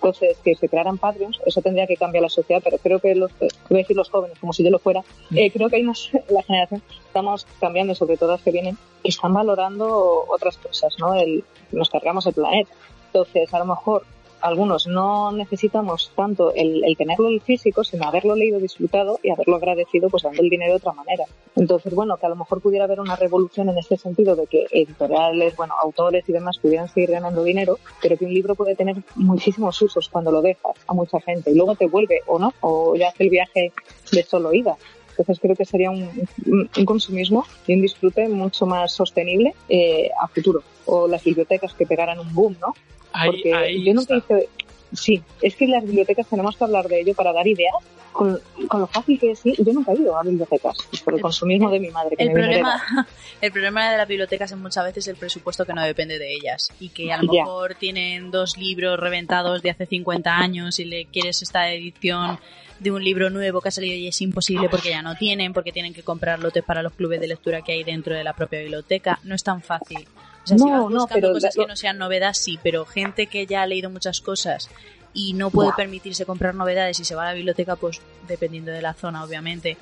entonces, que se crearan Patreons, eso tendría que cambiar la sociedad, pero creo que los, voy a decir los jóvenes, como si yo lo fuera, eh, creo que hay unos, la generación, estamos cambiando, sobre todo las que vienen, que están valorando otras cosas, ¿no? El, nos cargamos el planeta. Entonces, a lo mejor, algunos no necesitamos tanto el, el tenerlo en físico, sino haberlo leído, disfrutado y haberlo agradecido pues dando el dinero de otra manera. Entonces, bueno, que a lo mejor pudiera haber una revolución en este sentido de que editoriales, bueno, autores y demás pudieran seguir ganando dinero, pero que un libro puede tener muchísimos usos cuando lo dejas a mucha gente y luego te vuelve o no, o ya hace el viaje de solo ida. Entonces creo que sería un, un- consumismo y un disfrute mucho más sostenible eh, a futuro. O las bibliotecas que pegaran un boom, ¿no? Ahí, Porque ahí yo nunca está. hice... Sí, es que las bibliotecas tenemos que hablar de ello para dar ideas. Con, con lo fácil que es ir, yo nunca he ido a bibliotecas, por el consumismo de mi madre. Que El me problema, el problema de las bibliotecas es muchas veces el presupuesto que no depende de ellas y que a lo Ya. mejor tienen dos libros reventados de hace 50 años y le quieres esta edición de un libro nuevo que ha salido y es imposible porque ya no tienen, porque tienen que comprar lotes para los clubes de lectura que hay dentro de la propia biblioteca. No es tan fácil. O sea, si No, vas no, buscando pero cosas que no sean novedad, sí, pero gente que ya ha leído muchas cosas y no puede permitirse comprar novedades y se va a la biblioteca, pues dependiendo de la zona, obviamente,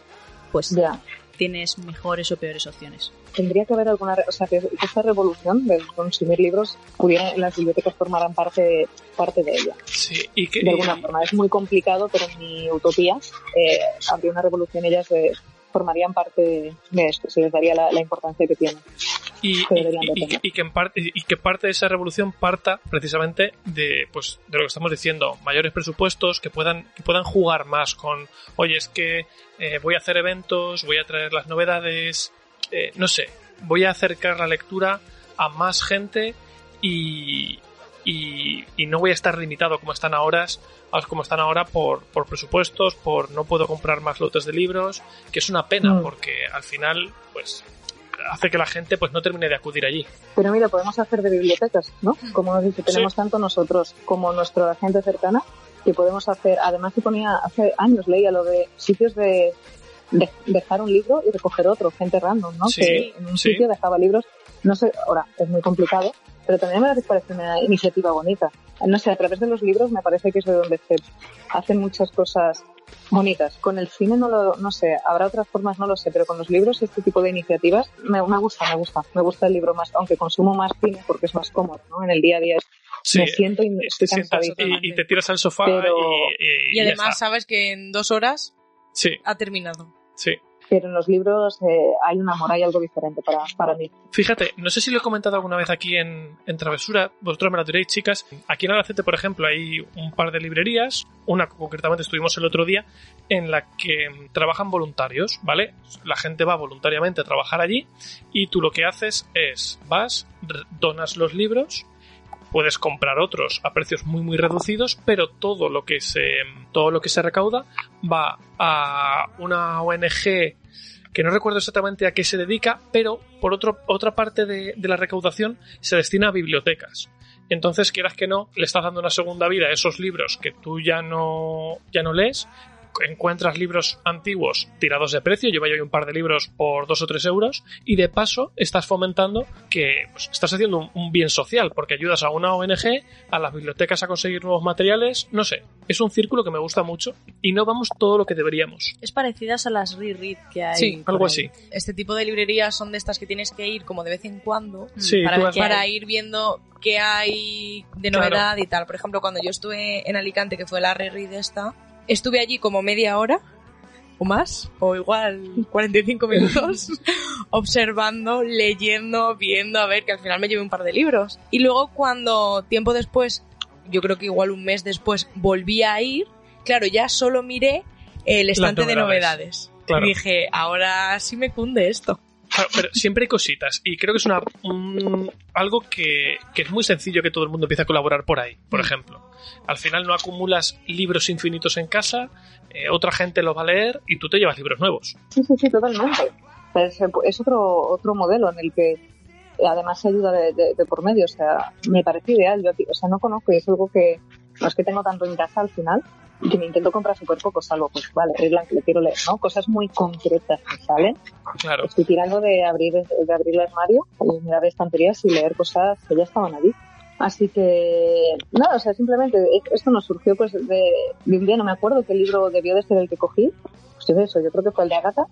pues. Tienes mejores o peores opciones. Tendría que haber alguna, re- o sea, que esta revolución de consumir libros pudiera, las bibliotecas formaran parte, parte de ella. Sí, y que, De alguna y- forma. Es muy complicado, pero en mi utopía eh, habría una revolución, ellas eh, formarían parte de esto, se les daría la, la importancia que tienen. y, que y- deberían de y- y tener. que- y que en parte y que parte de esa revolución parta precisamente de pues de lo que estamos diciendo mayores presupuestos que puedan que puedan jugar más con oye es que eh, voy a hacer eventos voy a traer las novedades eh, no sé voy a acercar la lectura a más gente y, y, y no voy a estar limitado como están ahora como están ahora por, por presupuestos por no puedo comprar más lotes de libros que es una pena Mm. porque al final pues hace que la gente pues no termine de acudir allí. Pero mira, podemos hacer de bibliotecas, ¿no? Como nos dice, tenemos tanto nosotros como nuestra gente cercana que podemos hacer, además que ponía, hace años leía lo de sitios de, de dejar un libro y recoger otro, gente random, ¿no? Sí, que en un sí. sitio dejaba libros, no sé, ahora es muy complicado, pero también me parece una iniciativa bonita. No sé, a través de los libros me parece que es de donde se hacen muchas cosas bonitas. Con el cine no lo, no sé, habrá otras formas, no lo sé, pero con los libros este tipo de iniciativas me, me gusta, me gusta. Me gusta el libro más, aunque consumo más cine porque es más cómodo, ¿no? En el día a día es- Sí, me siento y te estoy sientas cansadita. y, y te tiras al sofá Pero- y, y- Y además está. sabes que en dos horas Sí, ha terminado. sí. Pero en los libros eh, hay un amor, hay algo diferente para, para mí. Fíjate, no sé si lo he comentado alguna vez aquí en, en Travesura, vosotros me lo diréis, chicas. Aquí en Albacete, por ejemplo, hay un par de librerías, una concretamente estuvimos el otro día, en la que mm, trabajan voluntarios, ¿vale? La gente va voluntariamente a trabajar allí y tú lo que haces es, vas, donas los libros, puedes comprar otros a precios muy muy reducidos, pero todo lo que se todo lo que se recauda va a una ONG que no recuerdo exactamente a qué se dedica, pero por otro, otra parte de, de la recaudación se destina a bibliotecas. Entonces, quieras que no, le estás dando una segunda vida a esos libros que tú ya no, ya no lees, encuentras libros antiguos tirados de precio, yo hay un par de libros por dos o tres euros, y de paso estás fomentando que pues, estás haciendo un, un bien social, porque ayudas a una ONG, a las bibliotecas a conseguir nuevos materiales, no sé, es un círculo que me gusta mucho y no vamos todo lo que deberíamos. Es parecidas a las reread que hay. Sí, Algo ahí. así. Este tipo de librerías son de estas que tienes que ir como de vez en cuando Sí, para ir viendo qué hay de Claro. novedad y tal. Por ejemplo, cuando yo estuve en Alicante, que fue la Reread esta, estuve allí como media hora o más, o igual 45 minutos, observando, leyendo, viendo, a ver, que al final me llevé un par de libros. Y luego cuando tiempo después, yo creo que igual un mes después, volví a ir, claro, ya solo miré el estante de novedades. Claro. Y dije, ahora sí me cunde esto. Claro, pero siempre hay cositas y creo que es una un- algo que, que es muy sencillo que todo el mundo empiece a colaborar por ahí, por ejemplo. Al final no acumulas libros infinitos en casa, eh, otra gente los va a leer y tú te llevas libros nuevos. Sí, sí, sí, totalmente. Es, es otro, otro modelo en el que además se ayuda de, de- de por medio. O sea, me parece ideal. Yo, o sea, no conozco y es algo que no es que tengo tanto en casa al final y que me intento comprar súper poco, salvo, pues vale, es la que le quiero leer, ¿no? Cosas muy concretas que salen. Claro. Estoy tirando de abrir, de abrir el armario, de mirar estanterías y leer cosas que ya estaban allí. Así que, no, o sea, simplemente esto nos surgió pues de, de un día, no me acuerdo qué libro debió de ser el que cogí. Pues yo eso, yo creo que fue el de Agatha.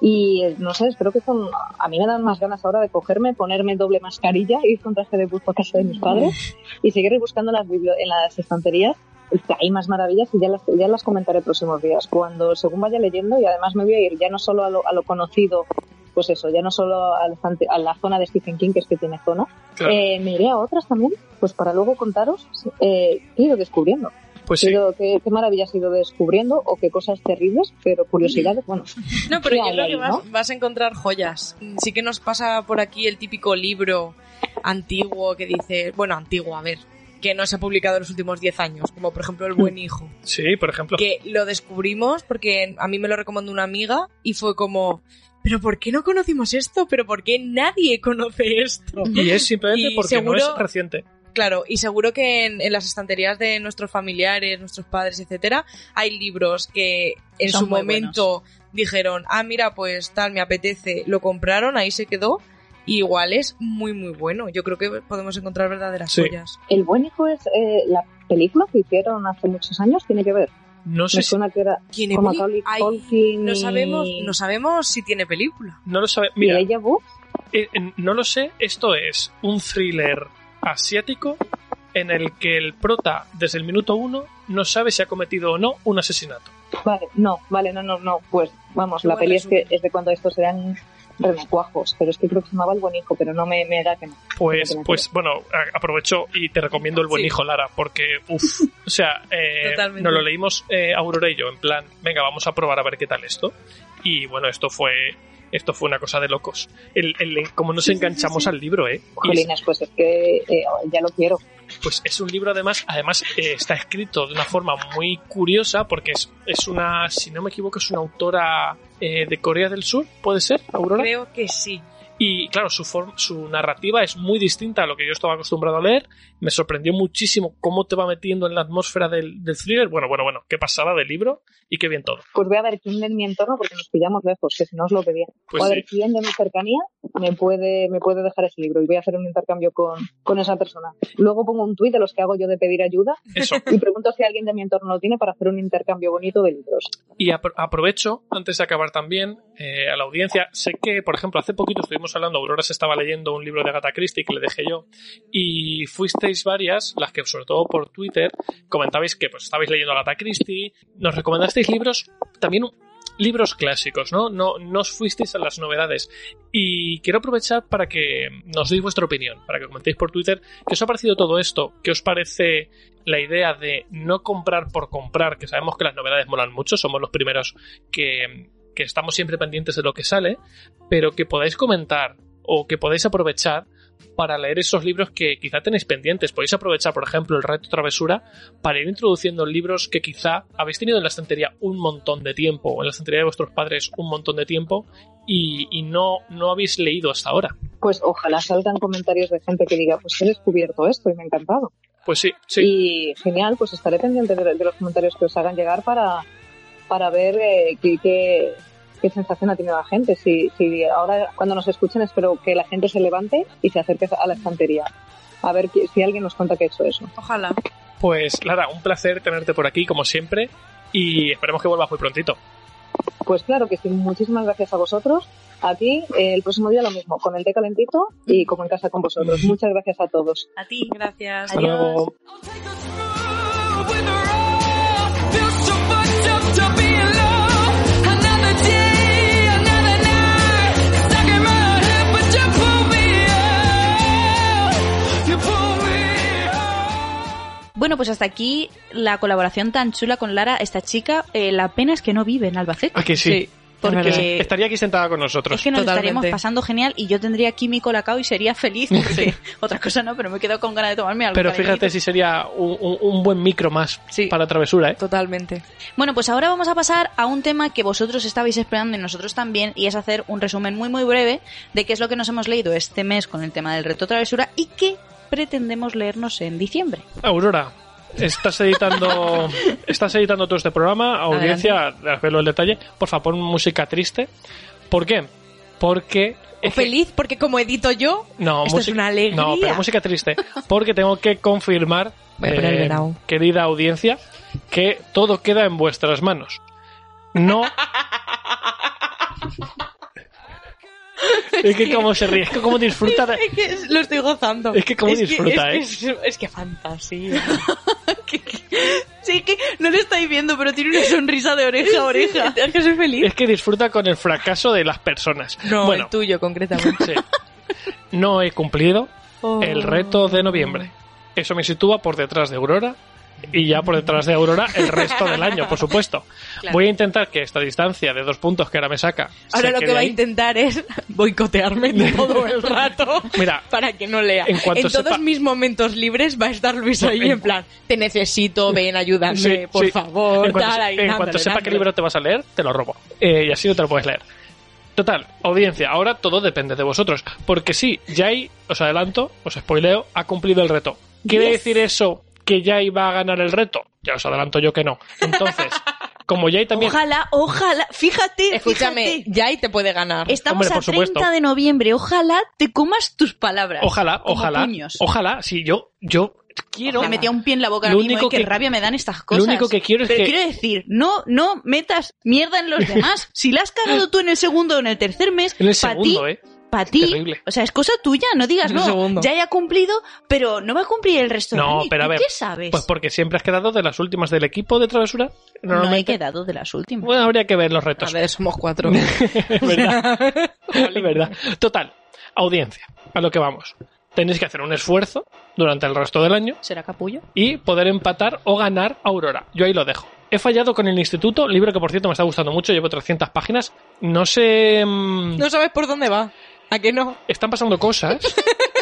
Y no sé, espero que con, a mí me dan más ganas ahora de cogerme, ponerme doble mascarilla, ir con traje de buzo a casa de mis padres y seguir buscando en las, en las estanterías que hay más maravillas y ya las, ya las comentaré próximos días. Cuando según vaya leyendo y además me voy a ir ya no solo a lo, a lo conocido, pues eso, ya no solo a la, a la zona de Stephen King, que es que tiene zona, Claro. eh, me iré a otras también, pues para luego contaros eh, qué he ido descubriendo. Pues Qué, sí. he ido- qué, qué maravillas he ido descubriendo o qué cosas terribles, pero curiosidades, bueno. No, pero yo creo que vas, ¿no? vas a encontrar joyas. Sí que nos pasa por aquí el típico libro antiguo que dice, bueno, antiguo, a ver, que no se ha publicado en los últimos 10 años, como por ejemplo El Buen Hijo, Sí, por ejemplo. que lo descubrimos porque a mí me lo recomendó una amiga y fue como, pero ¿por qué no conocimos esto? ¿Pero por qué nadie conoce esto? Y es simplemente Y porque no es reciente. Claro, y seguro que en, en las estanterías de nuestros familiares, nuestros padres, etcétera, hay libros que en Son su momento dijeron, ah, mira, pues tal, me apetece, lo compraron, ahí se quedó, y igual es muy, muy bueno. Yo creo que podemos encontrar verdaderas Sí. joyas. El buen hijo es eh, la película que hicieron hace muchos años, tiene que ver. No sé Me si, que era ¿Tiene Ay, no y- sabemos, no sabemos si tiene película. no lo sabe. y Mira, eh, eh, no lo sé. Esto es un thriller asiático en el que el prota desde el minuto uno no sabe si ha cometido o no un asesinato. Vale, no, vale, no, no, no. Pues vamos, la peli es, que, es de cuando estos eran renacuajos, pero es que creo que se llamaba El Buen Hijo, pero no me, me da que no. Pues, pues bueno, aprovecho y te recomiendo el buen Sí. hijo Lara, porque uff, o sea, eh, nos lo leímos eh, Aurora y yo, en plan, venga, vamos a probar a ver qué tal esto. Y bueno, esto fue, esto fue una cosa de locos. El, el- como nos enganchamos al libro, eh. Y Jolines, pues es que eh, ya lo quiero. pues es un libro además, además eh, está escrito de una forma muy curiosa porque es, es una, si no me equivoco, es una autora eh, de Corea del Sur, ¿puede ser, Aurora? Creo que sí. Y claro, su, form- su narrativa es muy distinta a lo que yo estaba acostumbrado a leer. Me sorprendió muchísimo cómo te va metiendo en la atmósfera del, del thriller. Bueno, bueno, bueno, qué pasada del libro y qué bien todo. Pues voy a ver quién de mi entorno, porque nos pillamos lejos, que si no os lo pedía. Pues voy a ver sí. quién de mi cercanía me puede, me puede dejar ese libro y voy a hacer un intercambio con, con esa persona. Luego pongo un tuit de los que hago yo de pedir ayuda Eso. y pregunto si alguien de mi entorno lo tiene para hacer un intercambio bonito de libros. Y apro- aprovecho, antes de acabar también, eh, a la audiencia. Sé que, por ejemplo, hace poquito estuvimos hablando, Aurora se estaba leyendo un libro de Agatha Christie que le dejé yo, y fuisteis varias, las que sobre todo por Twitter, comentabais que pues estabais leyendo Agatha Christie, nos recomendasteis libros, también libros clásicos, ¿no? No, no os fuisteis a las novedades. Y quiero aprovechar para que nos deis vuestra opinión, para que comentéis por Twitter qué os ha parecido todo esto, qué os parece la idea de no comprar por comprar, que sabemos que las novedades molan mucho, somos los primeros que, que estamos siempre pendientes de lo que sale, pero que podáis comentar o que podáis aprovechar para leer esos libros que quizá tenéis pendientes. Podéis aprovechar, por ejemplo, el reto travesura para ir introduciendo libros que quizá habéis tenido en la estantería un montón de tiempo, o en la estantería de vuestros padres un montón de tiempo, y, y no, no habéis leído hasta ahora. Pues ojalá salgan comentarios de gente que diga, pues he descubierto esto y me ha encantado. Pues sí, sí. Y genial, pues estaré pendiente de, de los comentarios que os hagan llegar para, para ver eh, qué, qué, qué sensación ha tenido la gente. Si, si ahora cuando nos escuchen espero que la gente se levante y se acerque a la estantería. A ver que- si alguien nos cuenta que ha hecho eso. Ojalá. Pues Lara, un placer tenerte por aquí, como siempre, y esperemos que vuelvas muy prontito. Pues claro que sí, muchísimas gracias a vosotros. Aquí eh, el próximo día lo mismo, con el té calentito y como en casa con vosotros. Muchas gracias a todos. A ti, gracias. Hasta luego. Bueno, pues hasta aquí la colaboración tan chula con Lara, esta chica. Eh, la pena es que no vive en Albacete. Aquí sí. Porque. Estaría aquí sentada con nosotros. es que nos Totalmente. estaríamos pasando genial y yo tendría aquí mi colacao y sería feliz. Porque otra cosa no, pero me quedo con ganas de tomarme algo. Pero fíjate si sería un, un- un buen micro más Sí. para travesura, ¿eh? Totalmente. Bueno, pues ahora vamos a pasar a un tema que vosotros estabais esperando y nosotros también, y es hacer un resumen muy muy breve de qué es lo que nos hemos leído este mes con el tema del reto travesura y qué pretendemos leernos en diciembre. Aurora, estás editando estás editando todo este programa, audiencia, verlo el detalle. Por favor, pon música triste. ¿Por qué? Porque O feliz porque como edito yo, no, esto es música- una alegría. No, pero música triste, porque tengo que confirmar, eh, querida audiencia, que todo queda en vuestras manos. No Es que como se ríe, es que como disfruta. Es que lo estoy gozando. Es que cómo disfruta, es que, es, es que fantasía. Sí, que no le estáis viendo, pero tiene una sonrisa de oreja a oreja. Es que soy feliz. Es que disfruta con el fracaso de las personas. No, bueno, el tuyo concretamente. sí. No he cumplido Oh. el reto de noviembre. Eso me sitúa por detrás de Aurora y ya por detrás de Aurora el resto del año, por supuesto. Claro. Voy a intentar que esta distancia de dos puntos que ahora me saca. Ahora lo que va a intentar es boicotearme todo el rato Mira, para que no lea. en cuanto todos sepa- mis momentos libres va a estar Luis ahí en- en plan, te necesito, ven, ayúdame, Sí, por sí. favor. En cuanto, tal, ahí, en dándole, cuanto sepa qué libro te vas a leer, te lo robo. Eh, y así no te lo puedes leer. Total, audiencia, ahora todo depende de vosotros. Porque sí, Jai, os adelanto, os spoileo, ha cumplido el reto. ¿Quiere decir eso que Jai va a ganar el reto? Ya os adelanto yo que no. Entonces, como Jai también... Ojalá, ojalá, fíjate, Escúchame, fíjate. ya y te puede ganar. Estamos Hombre, por a 30 supuesto. de noviembre, ojalá te comas tus palabras. Ojalá, como ojalá, puños. ojalá, si yo, yo quiero... Me metía un pie en la boca Lo mismo, único qué que- rabia me dan estas lo cosas. único que quiero es Pero que- quiero decir, no, no metas mierda en los demás. si la has cagado tú en el segundo o en el tercer mes, En el segundo, ti, ¿eh? Para ti, Terrible. o sea, es cosa tuya, no digas, no, segundo. ya haya cumplido, pero no va a cumplir el resto No, año. pero a ¿Tú ver, ¿Qué sabes? Pues porque siempre has quedado de las últimas del equipo de travesura. no he Normalmente. quedado de las últimas. Bueno, habría que ver los A retos. ver, somos cuatro. es verdad. es verdad. Total, audiencia, a lo que vamos. Tenéis que hacer un esfuerzo durante el resto del año ¿Será capullo? y poder empatar o ganar a Aurora. Yo ahí lo dejo. He fallado con el instituto, libro que por cierto me está gustando mucho, llevo 300 páginas. No sé... mm, no sabes por dónde va. ¿A qué no? Están pasando cosas,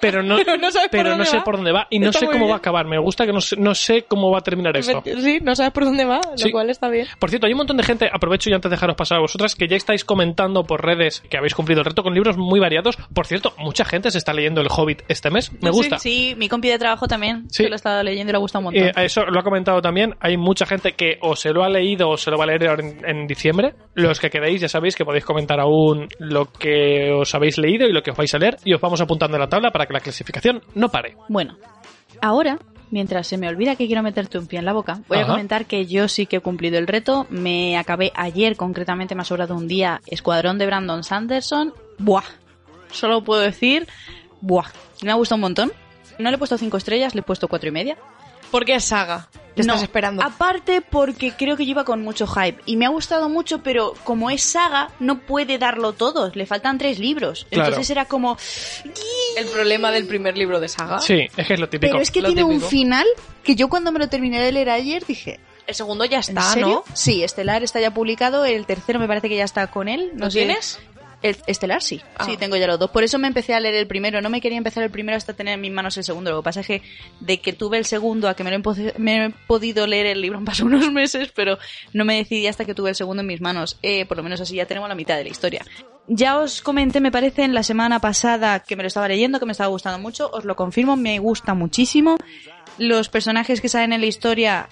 pero no, Pero no pero no sé va. por dónde va y no Está sé cómo va a acabar. Me gusta que no sé, no sé cómo va a terminar esto. Sí, no sabes por dónde va, lo Sí. cual está bien. Por cierto, hay un montón de gente, aprovecho y antes de dejaros pasar a vosotras, que ya estáis comentando por redes que habéis cumplido el reto con libros muy variados. Por cierto, mucha gente se está leyendo El Hobbit este mes. Me gusta. Sí, mi compi de trabajo también. Sí. Se lo estado leyendo y le ha gustado un montón. Eh, eso lo ha comentado también. Hay mucha gente que o se lo ha leído o se lo va a leer ahora en, en diciembre. Los que queréis, ya sabéis que podéis comentar aún lo que os habéis leído y lo que os vais a leer. Y os vamos apuntando en la tabla para que la clasificación no pare. Bueno, ahora, mientras se me olvida que quiero meterte un pie en la boca, voy Ajá. a comentar que yo sí que he cumplido el reto. Me acabé ayer, concretamente me ha sobrado un día, Escuadrón de Brandon Sanderson. Buah. Solo puedo decir, buah. Me ha gustado un montón. No le he puesto cinco estrellas, le he puesto cuatro y media. ¿Por qué es saga? ¿Qué No, estás esperando? Aparte porque creo que lleva con mucho hype y me ha gustado mucho, pero como es saga, no puede darlo todo. Le faltan tres libros. Claro. Entonces era como, El problema del primer libro de saga. Sí, es que es lo típico. pero es que Lo tiene un final que yo cuando me lo terminé de leer ayer dije, El segundo ya ¿En está, serio? ¿no? Sí, Estelar está ya publicado. El tercero me parece que ya está con él. No ¿Lo sé. tienes? El Estelar sí. Ah. Sí, tengo ya los dos. Por eso me empecé a leer el primero. No me quería empezar el primero hasta tener en mis manos el segundo. Lo que pasa es que de que tuve el segundo a que me lo he, po- me he podido leer el libro han pasado unos meses, pero no me decidí hasta que tuve el segundo en mis manos. Eh, por lo menos así ya tenemos la mitad de la historia. Ya os comenté, me parece, en la semana pasada que me lo estaba leyendo, que me estaba gustando mucho. Os lo confirmo, me gusta muchísimo. Los personajes que salen en la historia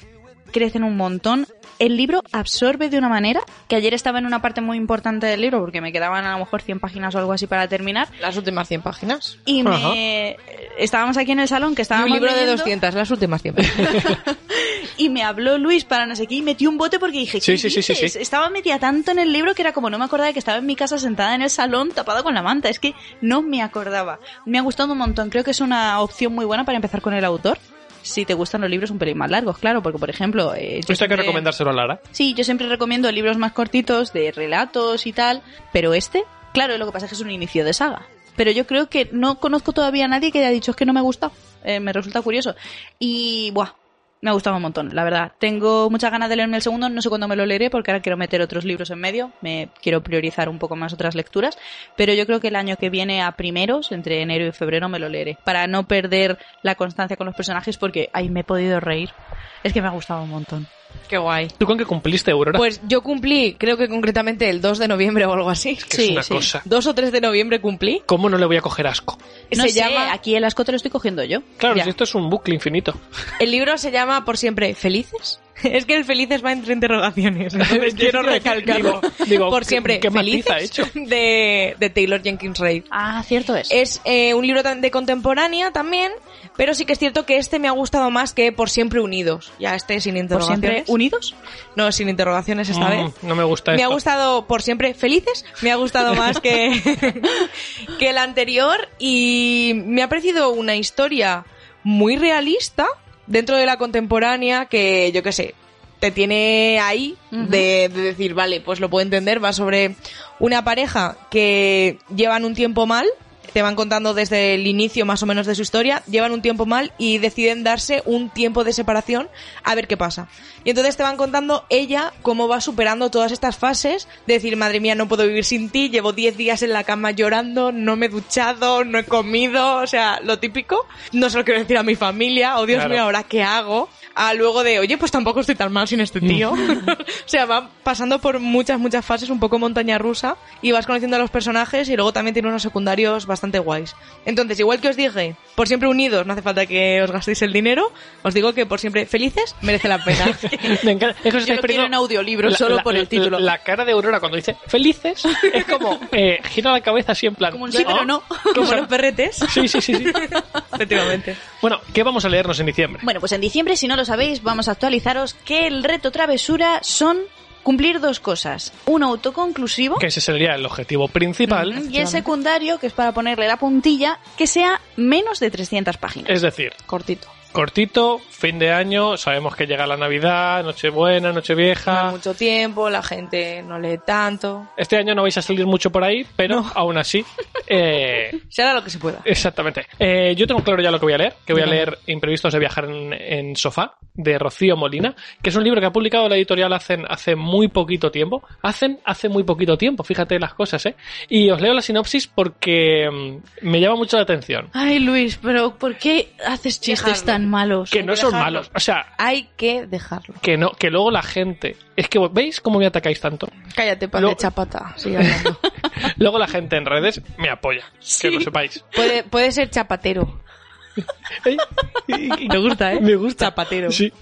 crecen un montón. El libro absorbe de una manera que ayer estaba en una parte muy importante del libro porque me quedaban a lo mejor 100 páginas o algo así para terminar Las últimas 100 páginas. y me estábamos aquí en el salón que Y estábamos un libro de leyendo, 200, las últimas 100 páginas. y me habló Luis para no sé qué y metió un bote porque dije Sí, ¿qué sí, sí, sí, dices? sí. estaba metida tanto en el libro que era como no me acordaba de que estaba en mi casa sentada en el salón tapada con la manta es que no me acordaba me ha gustado un montón creo que es una opción muy buena para empezar con el autor si te gustan los libros un pelín más largos, claro, porque por ejemplo... eh, yo que recomendárselo a Lara. Sí, yo siempre recomiendo libros más cortitos, de relatos y tal, pero este, claro, lo que pasa es que es un inicio de saga. Pero yo creo que no conozco todavía a nadie que haya dicho es que no me gusta. Eh, me resulta curioso. Y, buah, me ha gustado un montón, la verdad. Tengo muchas ganas de leerme el segundo, no sé cuándo me lo leeré porque ahora quiero meter otros libros en medio, me quiero priorizar un poco más otras lecturas, pero yo creo que el año que viene a primeros, entre enero y febrero, me lo leeré, para no perder la constancia con los personajes porque ahí me he podido reír. Es que me ha gustado un montón. Qué guay. ¿Tú con qué cumpliste, Aurora? Pues yo cumplí, creo que concretamente el 2 de noviembre o algo así. que es sí, una sí. cosa. 2 o 3 de noviembre cumplí. ¿Cómo no le voy a coger asco? No se sé, llama aquí el asco te lo estoy cogiendo yo. Claro, si esto es un bucle infinito. El libro se llama Por siempre felices. Es que el felices va entre interrogaciones. Entonces quiero recalcarlo. Digo, digo, Por ¿qué- siempre qué felices ha hecho? De, de Taylor Jenkins Reid. Ah, cierto es. Es eh, un libro de contemporánea también, pero sí que es cierto que este me ha gustado más que Por siempre unidos. Ya este sin ¿Por interrogaciones. siempre unidos? No, sin interrogaciones esta Mm, vez. no me gusta Me ha gustado por siempre felices, me ha gustado más que, que el anterior y me ha parecido una historia muy realista dentro de la contemporánea que yo qué sé, te tiene ahí de, de decir, vale, pues lo puedo entender, va sobre una pareja que llevan un tiempo mal, te van contando desde el inicio más o menos de su historia, llevan un tiempo mal y deciden darse un tiempo de separación a ver qué pasa. Y entonces te van contando ella cómo va superando todas estas fases, de decir, madre mía, no puedo vivir sin ti, llevo 10 días en la cama llorando, no me he duchado, no he comido, o sea, lo típico. No se lo quiero decir a mi familia, oh Dios Claro. mío, ahora qué hago. A luego de, oye, pues tampoco estoy tan mal sin este tío. o sea, va pasando por muchas, muchas fases, un poco montaña rusa, y vas conociendo a los personajes y luego también tiene unos secundarios bastante guays. Entonces, igual que os dije, por siempre unidos, no hace falta que os gastéis el dinero, os digo que por siempre felices merece la pena. Me encanta. Es que Yo quiero en audiolibro, la- solo la- por el la- título. La cara de Aurora cuando dice felices es como eh, gira la cabeza así en plan. Como un sí, pero no. Como los perretes. Sí, sí, sí, sí. Efectivamente. Bueno, ¿qué vamos a leernos en diciembre? Bueno, pues en diciembre, si no lo sabéis, vamos a actualizaros que el reto travesura son cumplir dos cosas. Un autoconclusivo Que ese sería el objetivo principal. y el secundario, que es para ponerle la puntilla, que sea menos de 300 páginas. Es decir, Cortito. Cortito, fin de año, sabemos que llega la Navidad, Nochebuena, No Nochevieja. hay mucho tiempo, la gente no lee tanto. Este año no vais a salir mucho por ahí, pero aún así. eh, Se hará lo que se pueda. Exactamente. Eh, yo tengo claro ya lo que voy a leer, que voy a leer Imprevistos de viajar en, en sofá, de Rocío Molina, que es un libro que ha publicado la editorial hace, hace muy poquito tiempo. Hacen hace muy poquito tiempo, fíjate las cosas, ¿eh? Y os leo la sinopsis porque mm, me llama mucho la atención. Ay, Luis, pero ¿por qué haces chistes Dejarlo. Malos? Que no que son malos. O sea, Hay que dejarlo. que no, que luego la gente. Es que veis cómo me atacáis tanto. Cállate, de chapata. Sigue hablando. Luego la gente en redes me apoya. Que lo sepáis. puede, puede ser chapatero. Me gusta, ¿eh? Me gusta. Zapatero. Sí.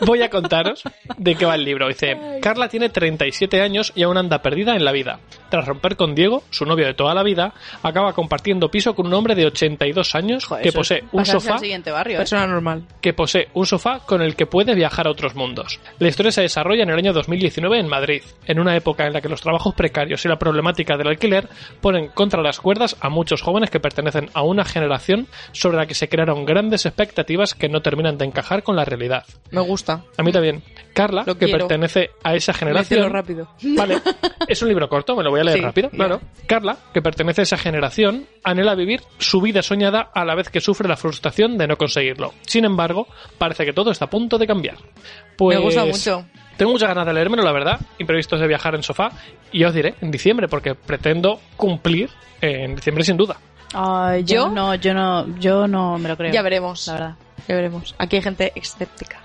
Voy a contaros de qué va el libro. Dice, Carla tiene 37 años y aún anda perdida en la vida. Tras romper con Diego, su novio de toda la vida, acaba compartiendo piso con un hombre de 82 años Joder, que posee un sofá siguiente barrio. ¿eh? Persona normal. que posee un sofá con el que puede viajar a otros mundos. La historia se desarrolla en el año 2019 en Madrid, en una época en la que los trabajos precarios y la problemática del alquiler ponen contra las cuerdas a muchos jóvenes que pertenecen a una generación sobre la que se crearon grandes expectativas que no terminan de encajar con la realidad. Me gusta. A mí también. Carla, Lo que quiero. pertenece a esa generación. rápido. Vale, es un libro corto, me lo voy a leer Sí, rápido, claro. Carla, que pertenece a esa generación, anhela vivir su vida soñada a la vez que sufre la frustración de no conseguirlo. Sin embargo, parece que todo está a punto de cambiar. Pues, Me gusta mucho. Tengo muchas ganas de leérmelo, la verdad. Imprevistos de viajar en sofá. Y ya os diré, en diciembre, porque pretendo cumplir eh, en diciembre sin duda. Ay, yo, ¿Yo? no, yo no, yo no me lo creo. Ya veremos. La verdad. Ya veremos. Aquí hay gente escéptica.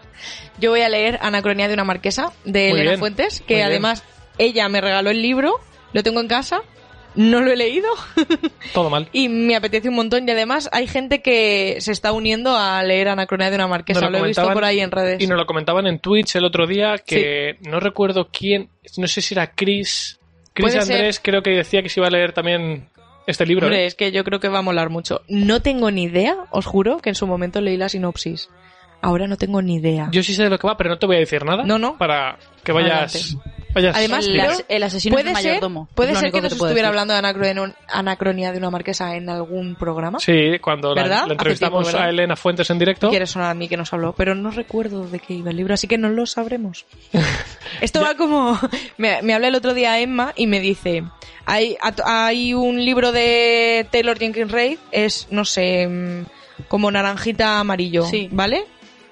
Yo voy a leer Anacronía de una marquesa de Muy Elena bien, Fuentes, muy que bien. además ella me regaló el libro, lo tengo en casa, no lo he leído Todo mal. y me apetece un montón y además hay gente que se está uniendo a leer Anacronía de una marquesa, Nos lo, he visto por ahí en redes. Y nos lo comentaban en Twitch el otro día que no recuerdo quién, no sé si era Chris. Chris ser. Andrés creo que decía que se iba a leer también este libro. Hombre, ¿eh? es que yo creo que va a molar mucho. No tengo ni idea, os juro, que en su momento leí la sinopsis. Ahora no tengo ni idea. Yo sí sé de lo que va, pero no te voy a decir nada. No, no. Para que vayas. vayas Además, El, as- el asesino puede del ser, mayordomo. puede es lo ser que nos estuviera decir. hablando de anacronía, anacronía de una marquesa en algún programa. Sí, cuando la, entrevistamos a Elena Fuentes en directo. Quiere sonar a mí que nos habló, pero no recuerdo de qué iba el libro, así que no lo sabremos. Esto va como... Me, me habla el otro día Emma y me dice, hay, hay un libro de Taylor Jenkins Reid, es, no sé, mm, como naranjita amarillo, Sí. ¿vale?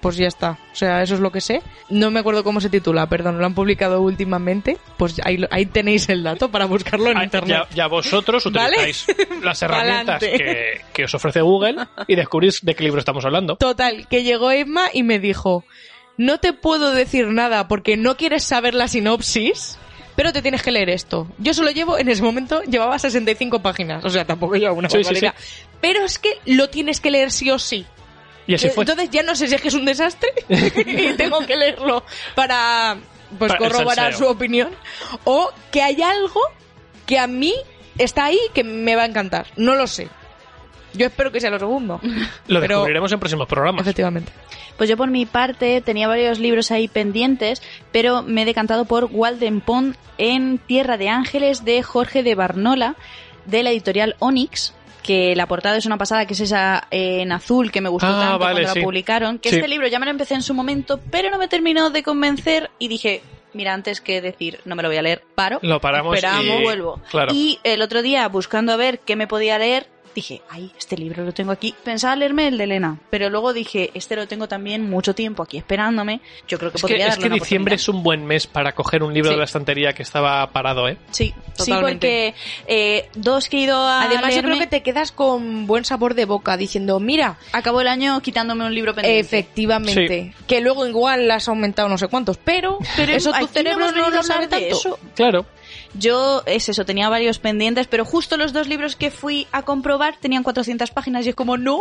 Pues ya está, o sea, eso es lo que sé. No me acuerdo cómo se titula, perdón, lo han publicado últimamente, pues ahí, ahí tenéis el dato para buscarlo en Ah, internet. Ya, ya vosotros ¿Vale? utilizáis las herramientas que, que os ofrece Google y descubrís de qué libro estamos hablando. Total, que llegó Emma y me dijo, no te puedo decir nada porque no quieres saber la sinopsis, pero te tienes que leer esto. Yo solo llevo, en ese momento, llevaba 65 páginas, o sea, tampoco llevaba una Sí. Pero es que lo tienes que leer sí o sí. Y así Eh, fue. Entonces ya no sé si es que es un desastre y tengo que leerlo para pues Para corroborar su opinión o que hay algo que a mí está ahí que me va a encantar. No lo sé. Yo espero que sea lo segundo. Lo pero- descubriremos en próximos programas. Efectivamente. Pues yo por mi parte tenía varios libros ahí pendientes, pero me he decantado por Walden Pond en Tierra de Ángeles de Jorge de Barnola, de la editorial Onyx, que la portada es una pasada, que es esa eh, en azul que me gustó Ah, tanto vale, cuando sí. la publicaron, que Sí. este libro ya me lo empecé en su momento, pero no me terminó de convencer y dije... Mira, antes que decir, no me lo voy a leer, paro. Lo paramos esperamos, y- vuelvo. claro. Y el otro día, buscando a ver qué me podía leer, dije, ay, este libro lo tengo aquí. Pensaba leerme el de Elena, pero luego dije, este lo tengo también mucho tiempo aquí esperándome. Yo creo que Es que, podría es darle que una diciembre es un buen mes para coger un libro Sí. de la estantería que estaba parado, ¿eh? Sí, sí, Totalmente. porque eh, dos que he ido a Además, yo creo que te quedas con buen sabor de boca diciendo, mira, acabó el año quitándome un libro pendiente. efectivamente, que luego igual has aumentado no sé cuántos, pero, Pero eso tu no cerebro no lo a sabe tanto. eso. Claro. Yo, es eso, tenía varios pendientes, pero justo los dos libros que fui a comprobar tenían 400 páginas y es como, no,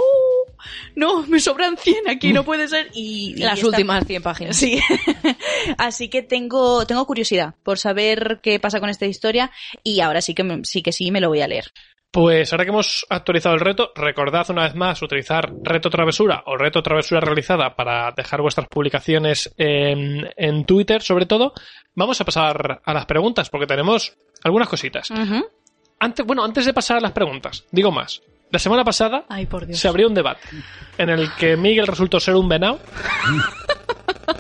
no, me sobran 100 aquí, no puede ser. Y, y Las últimas 100 páginas. Sí. Así que tengo, tengo curiosidad por saber qué pasa con esta historia y ahora sí que, sí que sí me lo voy a leer. Pues ahora que hemos actualizado el reto, recordad una vez más utilizar reto travesura o reto travesura realizada para dejar vuestras publicaciones en, en Twitter, sobre todo. Vamos a pasar a las preguntas porque tenemos algunas cositas. Antes, bueno, antes de pasar a las preguntas, digo más. La semana pasada Ay, por Dios. se abrió un debate en el que Miguel resultó ser un venado.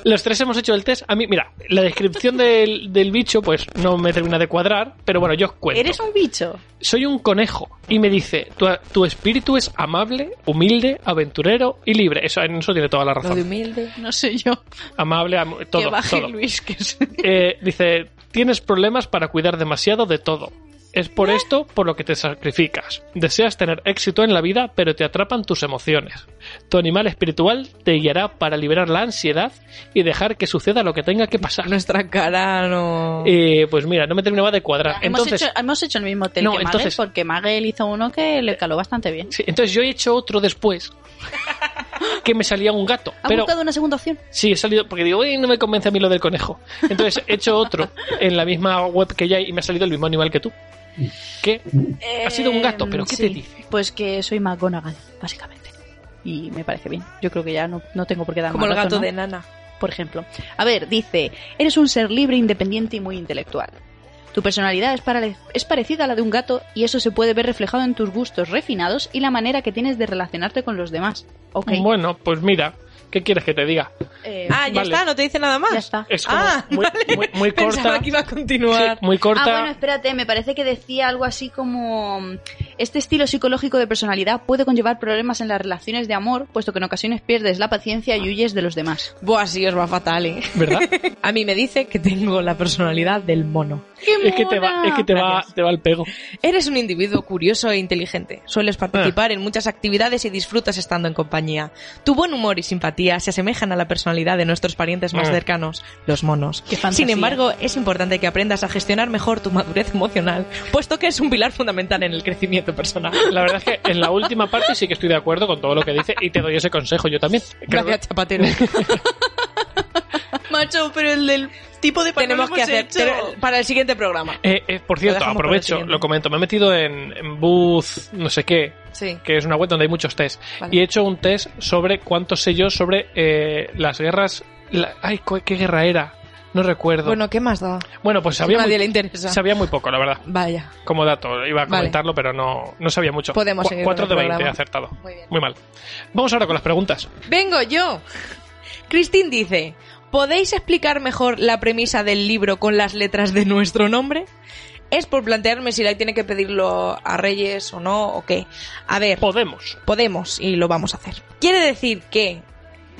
Los tres hemos hecho el test. A mí, mira, la descripción del, del bicho, pues no me termina de cuadrar, pero bueno, yo os cuento. ¿Eres un bicho? Soy un conejo. Y me dice, tu, tu espíritu es amable, humilde, aventurero y libre. Eso, en eso tiene toda la Lo de razón. humilde. No sé yo. Amable, am- que todo, baje todo. Luis, que. Eh, dice, tienes problemas para cuidar demasiado de todo. Es por esto por lo que te sacrificas. Deseas tener éxito en la vida, pero te atrapan tus emociones. Tu animal espiritual te guiará para liberar la ansiedad y dejar que suceda lo que tenga que pasar. Nuestra cara no... Eh, pues mira, no me terminaba de cuadrar. Entonces, hemos, hecho, hemos hecho el mismo test No, entonces- porque Magel hizo uno que le caló bastante bien. sí, entonces yo he hecho otro después que me salía un gato. ¿Ha Pero buscado una segunda opción? sí, he salido porque digo, "Uy, no me convence a mí lo del conejo. Entonces he hecho otro en la misma web que ya hay y me ha salido el mismo animal que tú. Que ha sido un gato, pero ¿qué te sí. dice? Pues que soy McGonagall, básicamente. Y me parece bien. Yo creo que ya no, no tengo por qué dar Como más el gato ¿no? de Nana. por ejemplo. A ver, dice, eres un ser libre, independiente y muy intelectual. Tu personalidad es, para- es parecida a la de un gato y eso se puede ver reflejado en tus gustos refinados y la manera que tienes de relacionarte con los demás. Ok. Bueno, pues mira, ¿qué quieres que te diga? Eh, Ah, ya Vale. está, no te dice nada más. Ya está. Es como Ah, muy, vale. muy, muy Pensaba corta. que iba a continuar. Sí, muy corta. Ah, bueno, espérate, me parece que decía algo así como este estilo psicológico de personalidad puede conllevar problemas en las relaciones de amor, puesto que en ocasiones pierdes la paciencia y huyes de los demás. Buah, sí, os va fatal, ¿eh? ¿Verdad? A mí me dice que tengo la personalidad del mono. es que te va, es que te va, te va el pego. Eres un individuo curioso e inteligente. Sueles participar en muchas actividades y disfrutas estando en compañía. Tu buen humor y simpatía se asemejan a la personalidad de nuestros parientes más Mm. cercanos, los monos. Sin embargo, es importante que aprendas a gestionar mejor tu madurez emocional, puesto que es un pilar fundamental en el crecimiento personal. La verdad es que en la última parte sí que estoy de acuerdo con todo lo que dice y te doy ese consejo yo también. Creo Gracias, Chapatero. Macho, pero el del tipo de Tenemos que hacer para el siguiente programa. Eh, eh, por cierto, aprovecho, lo comento. Me he metido en, en Booth, no sé qué, Sí. que es una web donde hay muchos test. Vale. Y he hecho un test sobre cuántos sé yo sobre eh, las guerras. la- ay, ¿qué guerra era? No recuerdo. Bueno, Bueno, ¿qué más da? pues sabía nadie muy, le interesa. sabía muy poco, la verdad. Vaya. Como dato, iba a Vale. comentarlo, pero no, no sabía mucho. Podemos Cu- seguir Cuatro con de el 20 he programa. acertado. Muy bien. Muy mal. Vamos ahora con las preguntas. Vengo yo. Christine dice, ¿podéis explicar mejor la premisa del libro con las letras de nuestro nombre? Es por plantearme si la tiene que pedirlo a Reyes o no, o qué. A ver, Podemos. podemos y lo vamos a hacer. Quiere decir que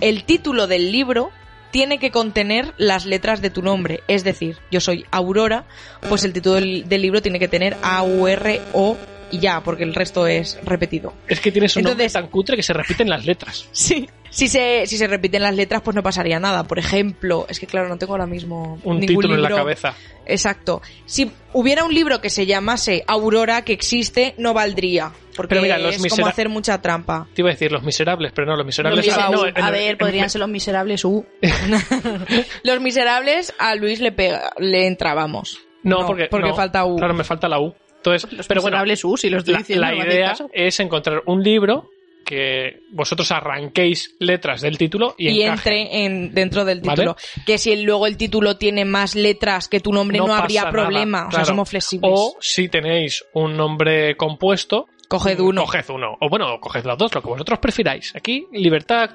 el título del libro tiene que contener las letras de tu nombre. Es decir, yo soy Aurora, pues el título del, del libro tiene que tener A-U-R-O y ya, porque el resto es repetido. Es que tienes un nombre Entonces- tan cutre que se repiten las letras. Sí. Si se, si se repiten las letras, pues no pasaría nada. Por ejemplo, es que claro, no tengo ahora mismo Un ningún título en la cabeza. Exacto. Si hubiera un libro que se llamase Aurora, que existe, no valdría. Porque Pero mira, los es como hacer mucha trampa. Te iba a decir los miserables, pero no, los miserables. Los ah, no, miserables. en- a ver, en- podrían ser los miserables. Uh. Los miserables a Luis le pega, le entrábamos. No, porque, no, falta U. Claro, me falta la U. Entonces, Los pero bueno, si los la, diciendo. la idea es encontrar un libro que vosotros arranquéis letras del título y, y, entre en, dentro del ¿Vale? título. Que si luego el título tiene más letras que tu nombre, no, habría nada, problema. O sea, claro. somos flexibles. O si tenéis un nombre compuesto, Coged uno. Coged uno. O bueno, coged los dos, lo que vosotros prefiráis. Aquí, libertad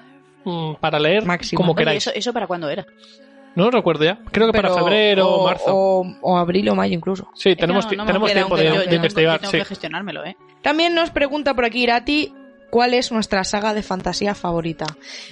mm, para leer Máxima. como Oye, queráis. ¿eso, ¿eso para cuándo era? No lo recuerdo ya. Creo que para febrero o, marzo. O, o abril o mayo incluso. Sí, tenemos, no- no tenemos tiempo de, yo- de yo tengo- investigar. tengo sí. que gestionármelo, ¿eh? También nos pregunta por aquí Irati cuál es nuestra saga de fantasía favorita.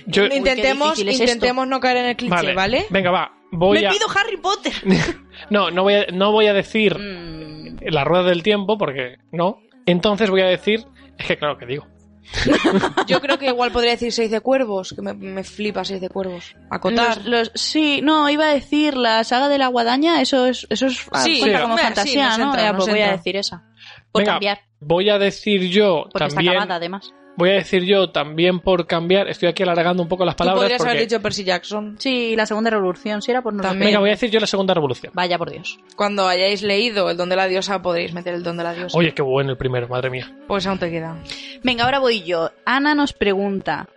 Yo- Uy, qué intentemos difícil es esto. intentemos no caer en el cliché, ¿vale? Venga, va. Voy ¡Me a... pido Harry Potter! No, no voy a, no voy a decir Mm, la rueda del tiempo porque no. Entonces voy a decir... Es que claro que digo. Yo creo que igual podría decir seis de cuervos, que me, me flipa seis de cuervos. Acotar. los, los- sí, no, iba a decir la saga de la guadaña, eso es, eso es Sí, cuenta sí, como sí, fantasía, nos ¿no? entra, Ya, pues voy a entra. decir esa. Por Venga, cambiar, Voy a decir yo porque está también... acabada además. Voy a decir yo también por cambiar... Estoy aquí alargando un poco las Tú palabras podrías porque... haber dicho Percy Jackson. Sí, la segunda revolución, si era por no También. Venga, voy a decir yo la segunda revolución. Vaya por Dios. Cuando hayáis leído El don de la diosa podréis meter el don de la diosa. Oye, qué bueno el primero, madre mía. Pues aún te queda. Venga, ahora voy yo. Ana nos pregunta.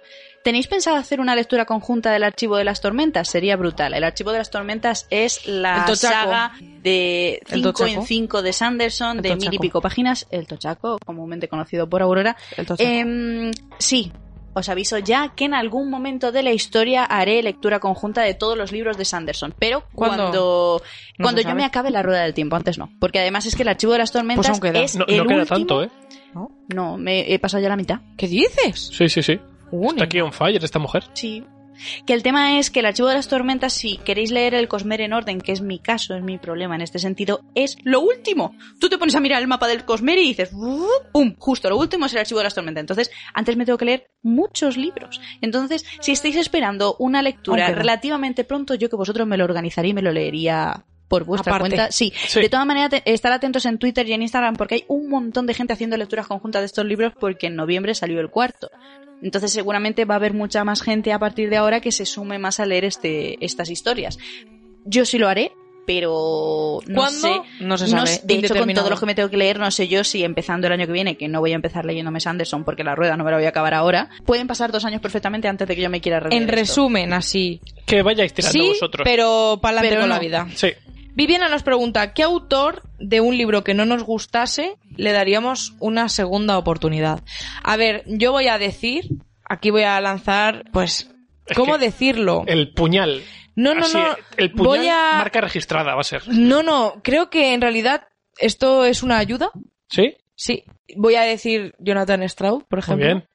¿Tenéis pensado hacer una lectura conjunta del Archivo de las Tormentas? Sería brutal. El Archivo de las Tormentas es la saga de El 5 tochaco. en 5 de Sanderson, de mil y pico páginas. El Tochaco, comúnmente conocido por Aurora. El tochaco. Em, sí, os aviso ya que en algún momento de la historia haré lectura conjunta de todos los libros de Sanderson. Pero ¿Cuándo? cuando, No cuando yo me acabe la rueda del tiempo, antes no. Porque además es que el Archivo de las Tormentas Pues es No, el no queda último- tanto, ¿eh? No, me he pasado ya la mitad. ¿Qué dices? Sí, sí, sí. Está aquí on fire esta mujer. Sí. Que el tema es que el archivo de las tormentas, si queréis leer el Cosmere en orden, que es mi caso, es mi problema en este sentido, es lo último. Tú te pones a mirar el mapa del Cosmere y dices, "Uh, ¡pum! Justo, lo último es el archivo de las tormentas. Entonces, antes me tengo que leer muchos libros. Entonces, si estáis esperando una lectura relativamente pronto, yo que vosotros me lo organizaría y me lo leería por vuestra Aparte. cuenta. Sí. Sí. de todas maneras, estar atentos en Twitter y en Instagram porque hay un montón de gente haciendo lecturas conjuntas de estos libros porque en noviembre salió el cuarto. Entonces seguramente va a haber mucha más gente a partir de ahora que se sume más a leer este, estas historias. Yo sí lo haré, pero no ¿Cuándo? sé. No se sabe. sé- de hecho, con todo lo que me tengo que leer, no sé yo si empezando el año que viene, que no voy a empezar leyéndome Sanderson porque la rueda no me la voy a acabar ahora, pueden pasar dos años perfectamente antes de que yo me quiera releer En esto. resumen, así. Que vayáis tirando Sí, vosotros. pero para adelante Pero con no. la vida. Sí. Viviana nos pregunta, ¿qué autor de un libro que no nos gustase le daríamos una segunda oportunidad? A ver, yo voy a decir, aquí voy a lanzar, pues, Es ¿cómo que decirlo? El puñal. No, no, Así, no. El puñal Voy a... marca registrada va a ser. No, no, creo que en realidad esto es una ayuda. ¿Sí? Sí, voy a decir Jonathan Straub, por Muy ejemplo. bien.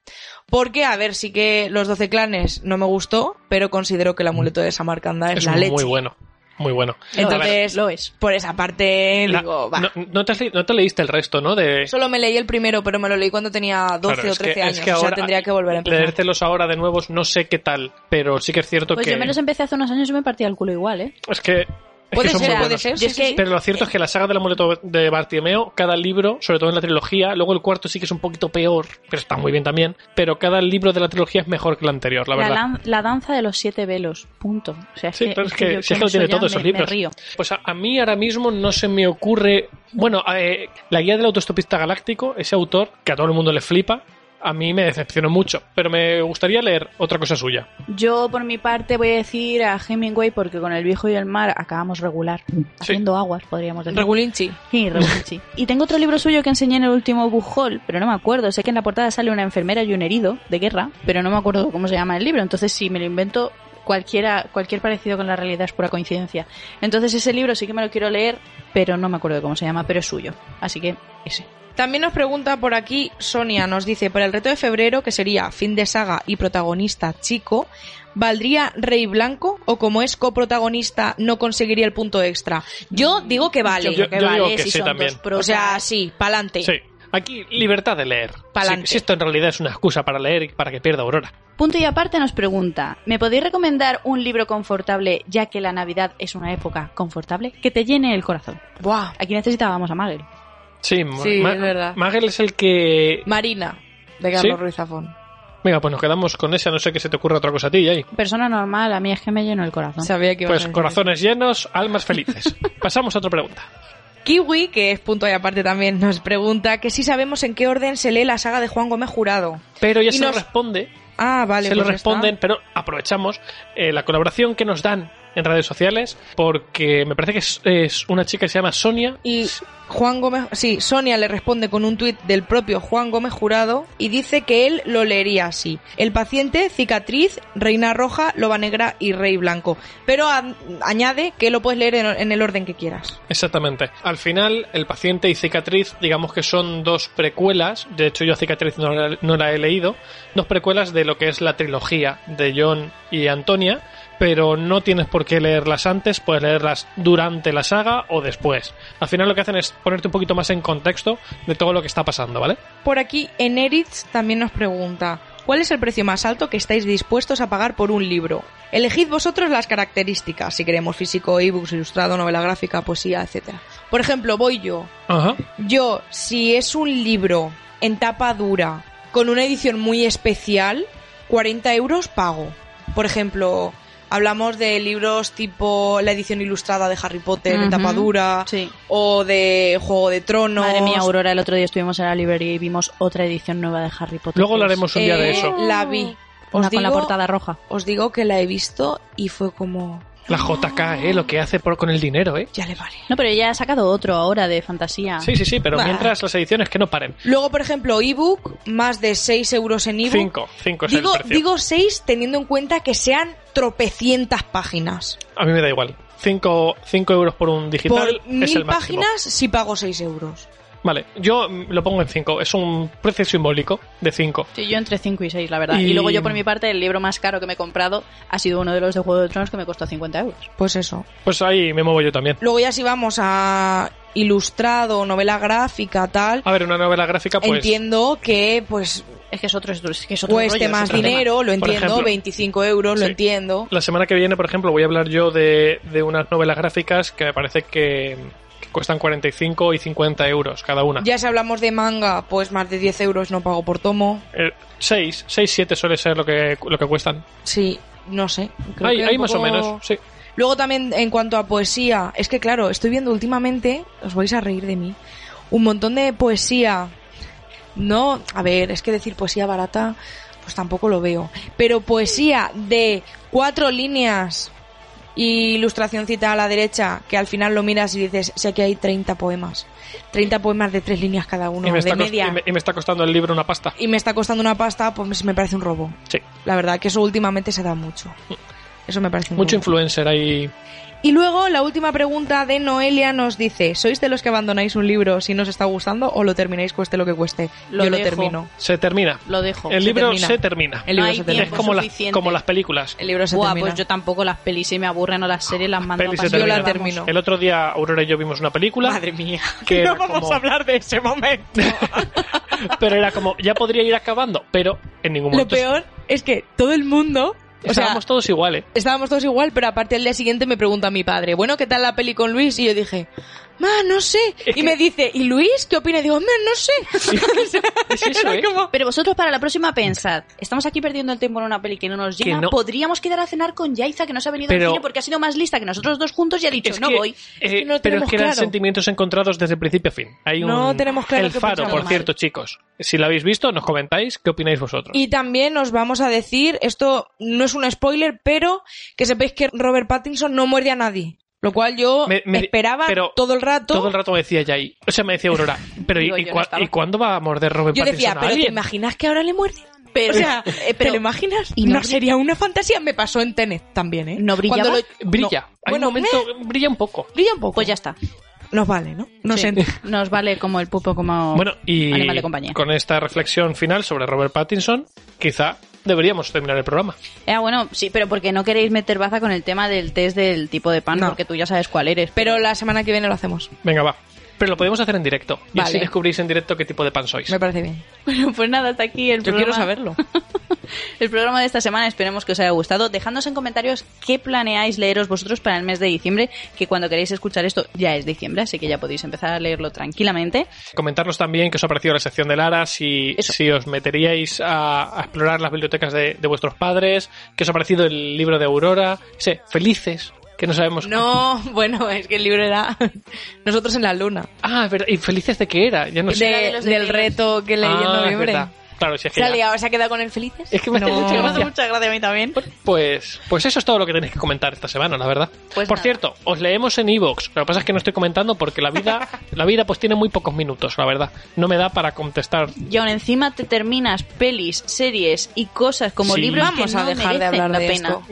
Porque, a ver, sí que los 12 clanes no me gustó, pero considero que el amuleto de Samarcanda es, Es la leche. muy bueno. Muy bueno. Entonces, Lo es. por esa parte, La- digo, va. no, no te has le- no te leíste el resto, ¿no? De Solo me leí el primero, pero me lo leí cuando tenía 12 Claro, o es que- 13 es años. que o sea, ahora tendría que volver a empezar. leértelos ahora de nuevos, no sé qué tal, pero sí que es cierto Pues que yo me los empecé hace unos años y me partía el culo igual, ¿eh? es que Puede que ser, puede ser. Sí, es sí, que- sí. Pero lo cierto es que la saga del amuleto de Bartimeo, cada libro, sobre todo en la trilogía, luego el cuarto sí que es un poquito peor, pero está muy bien también, pero cada libro de la trilogía es mejor que el anterior, la La, verdad. la danza de los siete velos, punto. O sea, es Sí, que, pero es que, si es que lo tiene todos esos libros. río. Pues a, a mí ahora mismo no se me ocurre. Bueno, eh, la guía del autostopista galáctico, ese autor, que a todo el mundo le flipa, a mí me decepcionó mucho, pero me gustaría leer otra cosa suya. Yo, por mi parte, voy a decir a Hemingway porque con El viejo y el mar acabamos regular. Haciendo aguas, podríamos decir. Regulinchi. Sí, Regulinchi. Y tengo otro libro suyo que enseñé en el último book haul, pero no me acuerdo. Sé que en la portada sale una enfermera y un herido de guerra, pero no me acuerdo cómo se llama el libro. Entonces, si me lo invento, cualquiera, cualquier parecido con la realidad es pura coincidencia. Entonces, ese libro sí que me lo quiero leer, pero no me acuerdo de cómo se llama, pero es suyo. Así que, ese. También nos pregunta por aquí, Sonia nos dice, para el reto de febrero, que sería fin de saga y protagonista chico, ¿valdría Rey Blanco o como es coprotagonista no conseguiría el punto extra? Yo digo que vale. Yo- que yo vale digo que si sí son también. dos o sea, sí, pa'lante. Sí. Aquí, libertad de leer. Si esto en realidad es una excusa para leer y para que pierda Aurora. Punto y aparte nos pregunta, ¿me podéis recomendar un libro confortable ya que la Navidad es una época confortable que te llene el corazón? Buah. Aquí necesitábamos a Magel. Sí, Sí, Ma- es verdad. Magel es el que... Marina, de Carlos ¿Sí? Ruiz Zafón. Venga, pues nos quedamos con esa, no sé que se te ocurra otra cosa a ti, ahí. Persona normal, a mí es que me lleno el corazón. Sabía que Pues corazones llenos, almas felices. Pasamos a otra pregunta. Kiwi, que es punto y aparte también, nos pregunta que si sabemos en qué orden se lee la saga de Juan Gómez Jurado. Pero ya Y se lo responde, Ah, vale. se lo pues responden, está. pero aprovechamos eh, la colaboración que nos dan en redes sociales, porque me parece que es, es una chica que se llama Sonia. Y Juan Gómez, sí, Sonia le responde con un tuit del propio Juan Gómez Jurado y dice que él lo leería así. El paciente, cicatriz, reina roja, loba negra y rey blanco. Pero a- añade que lo puedes leer en, en el orden que quieras. Exactamente. Al final, el paciente y cicatriz, digamos que son dos precuelas. De hecho, yo a cicatriz no la, no la he leído. Dos precuelas de lo que es la trilogía de John y Antonia. Pero no tienes por qué leerlas antes, puedes leerlas durante la saga o después. Al final lo que hacen es ponerte un poquito más en contexto de todo lo que está pasando, ¿vale? Por aquí, Eneritz también nos pregunta, ¿cuál es el precio más alto que estáis dispuestos a pagar por un libro? Elegid vosotros las características, si queremos físico, ebooks, ilustrado, novela gráfica, poesía, etc. Por ejemplo, voy yo. Ajá. Yo, si es un libro en tapa dura, con una edición muy especial, 40 euros pago. Por ejemplo, hablamos de libros tipo la edición ilustrada de Harry Potter en Ujú, tapa dura, sí. o de Juego de Tronos. Madre mía, Aurora, el otro día estuvimos en la librería y vimos otra edición nueva de Harry Potter. Luego hablaremos un día de Eh, eso. La vi. Una con la portada roja. Os digo que la he visto y fue como... La JK, ¿eh? Lo que hace por, con el dinero, ¿eh? Ya le vale. No, pero ella ha sacado otro ahora de fantasía. Sí, sí, sí, pero Bah. mientras las ediciones que no paren. Luego, por ejemplo, ebook, más de 6 euros en ebook. Cinco, cinco es Digo, el precio. digo 6 teniendo en cuenta que sean tropecientas páginas. A mí me da igual. 5 euros por un digital Por es mil el máximo. páginas sí pago 6 euros. Vale, yo lo pongo en 5. Es un precio simbólico de 5. Sí, yo entre 5 y 6, la verdad. Y- Y... luego yo, por mi parte, el libro más caro que me he comprado ha sido uno de los de Juego de Tronos que me costó 50 euros. Pues eso. Pues ahí me muevo yo también. Luego ya si vamos a ilustrado, novela gráfica, tal, A ver, una novela gráfica, pues. entiendo que pues Es que es otro, es que es otro cueste rollo, es más tema. dinero, lo entiendo, ejemplo, 25 euros, lo entiendo. La semana que viene, por ejemplo, voy a hablar yo de, de unas novelas gráficas que me parece que cuestan 45 y 50 euros cada una. Ya si hablamos de manga, pues más de 10 euros no pago por tomo. 6, 6, 7 suele ser lo que, lo que cuestan. Sí, no sé. creo Hay, que hay un más o menos, sí. Luego también en cuanto a poesía, es que claro, estoy viendo últimamente, os vais a reír de mí, un montón de poesía. No, a ver, es que decir poesía barata, pues tampoco lo veo. Pero poesía de cuatro líneas y ilustracióncita a la derecha, que al final lo miras y dices, sé que hay 30 poemas. 30 poemas de tres líneas cada uno, y, me de media. y me- y me está costando el libro una pasta. y me está costando una pasta, pues me parece un robo. Sí. La verdad que eso últimamente se da mucho. Eso me parece Mucho influencer ahí. Y luego la última pregunta de Noelia nos dice, ¿sois de los que abandonáis un libro si no os está gustando o lo termináis cueste lo que cueste? Lo Yo lo termino. Se termina. Lo dejo. El se libro termina. se termina. El libro No hay se termina. Es como, las, como las películas. El libro se Buah, termina. pues yo tampoco las pelis se me aburren o las series las mando pelis a. Yo la termina. termino. El otro día Aurora y yo vimos una película. Madre mía. Que no vamos como- a hablar de ese momento. pero era como, ya podría ir acabando, pero en ningún Lo momento. peor es que todo el mundo... O sea, Estábamos todos iguales. estábamos todos igual, pero aparte el día siguiente me pregunta mi padre, bueno, ¿qué tal la peli con Luis? Y yo dije, ma, no sé. Es y que- me dice, ¿y Luis qué opina? Y digo, ma, no sé. Es eso, Era ¿eh? como- Pero vosotros para la próxima pensad, estamos aquí perdiendo el tiempo en una peli que no nos no. podríamos quedar a cenar con Yaiza que no se ha venido Pero- al cine porque ha sido más lista que nosotros dos juntos y ha dicho, Es no que, voy. eh, que no pero es tenemos que eran claro. sentimientos encontrados desde principio a fin. Hay No un, tenemos claro El faro, por Mal. cierto, chicos. Si lo habéis visto, nos comentáis qué opináis vosotros. Y también os vamos a decir, esto no es un spoiler, pero que sepáis que Robert Pattinson no muerde a nadie. Lo cual yo Me- me- esperaba pero todo el rato. Todo el rato me decía Jay. O sea, me decía Aurora. Pero ¿y, Digo, y yo no cua- estaba. ¿y cuándo va a morder Robert yo Pattinson decía, a pero ¿te imaginas que ahora le muerde? Pero, o sea, eh, ¿te pero lo imaginas? ¿y no sería una fantasía. Me pasó en Tenet también, ¿eh? ¿No lo- Brilla. No. Hay Bueno, un momento... Brilla un poco. brilla un poco. pues ya está. Nos vale, ¿no? No Sí. sé. Nos vale como el pupo, como Bueno, y animal de compañía. con esta reflexión final sobre Robert Pattinson, quizá deberíamos terminar el programa. Ah, bueno, sí, pero porque no queréis meter baza con el tema del test del tipo de pan, No. porque tú ya sabes cuál eres. Pero la semana que viene lo hacemos. Venga, va. Pero lo podemos hacer en directo. Y así Vale. descubrís en directo qué tipo de pan sois. Me parece bien. Bueno, pues nada, hasta aquí el Yo programa. quiero saberlo. el programa de esta semana. Esperemos que os haya gustado. Dejadnos en comentarios qué planeáis leeros vosotros para el mes de diciembre, que cuando queréis escuchar esto ya es diciembre, así que ya podéis empezar a leerlo tranquilamente. Comentarnos también qué os ha parecido la sección de Lara, si, Eso. si os meteríais a, a explorar las bibliotecas de, de vuestros padres, qué os ha parecido el libro de Aurora, sé, felices, que no sabemos. No, bueno, es que el libro era Nosotros en la luna. Ah, es verdad, ¿y felices de qué era? Ya no sé. De- de los de del libros. reto que leí Ah, en es noviembre. verdad. Claro, si es que ¿Se ha, ya- liado? ¿Se ha quedado con el felices? Es que me hace mucha gracia. Muchas gracias a mí también. Pues, pues eso es todo lo que tenéis que comentar esta semana, la verdad. Pues Por nada. cierto, os leemos en Evox. Lo que pasa es que no estoy comentando porque la vida, la vida pues tiene muy pocos minutos, la verdad. No me da para contestar. Y aún encima te terminas pelis, series y cosas como Sí. libros Vamos que a no dejar de hablar la de pena. esto.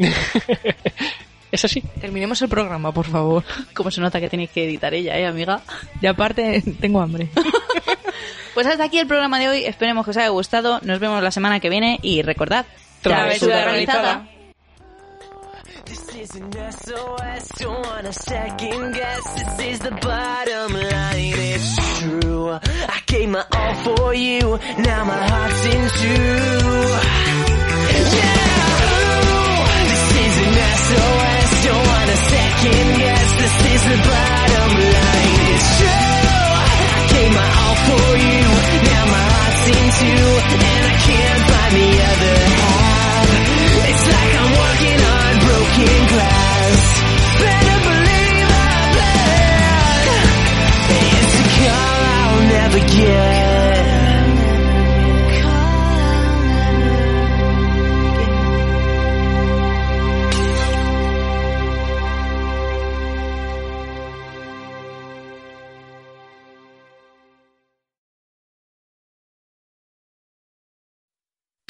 Es así. Terminemos el programa, por favor. Como se nota que tenéis que editar ella, ¿eh, amiga? Y aparte, tengo hambre. Pues hasta aquí el programa de hoy. Esperemos que os haya gustado. Nos vemos la semana que viene y recordad, Travesura realizada. This is an SOS, don't wanna second guess. This is the bottom line, it's true. I gave my all for you, now my heart's in two. Yeah! This is an SOS, wanna second guess. This is the bottom line, it's true. I gave my all for you, now my heart's in two. And I can't find the other half. It's like I'm working on broken glass. Better believe plan is a call I'll never get.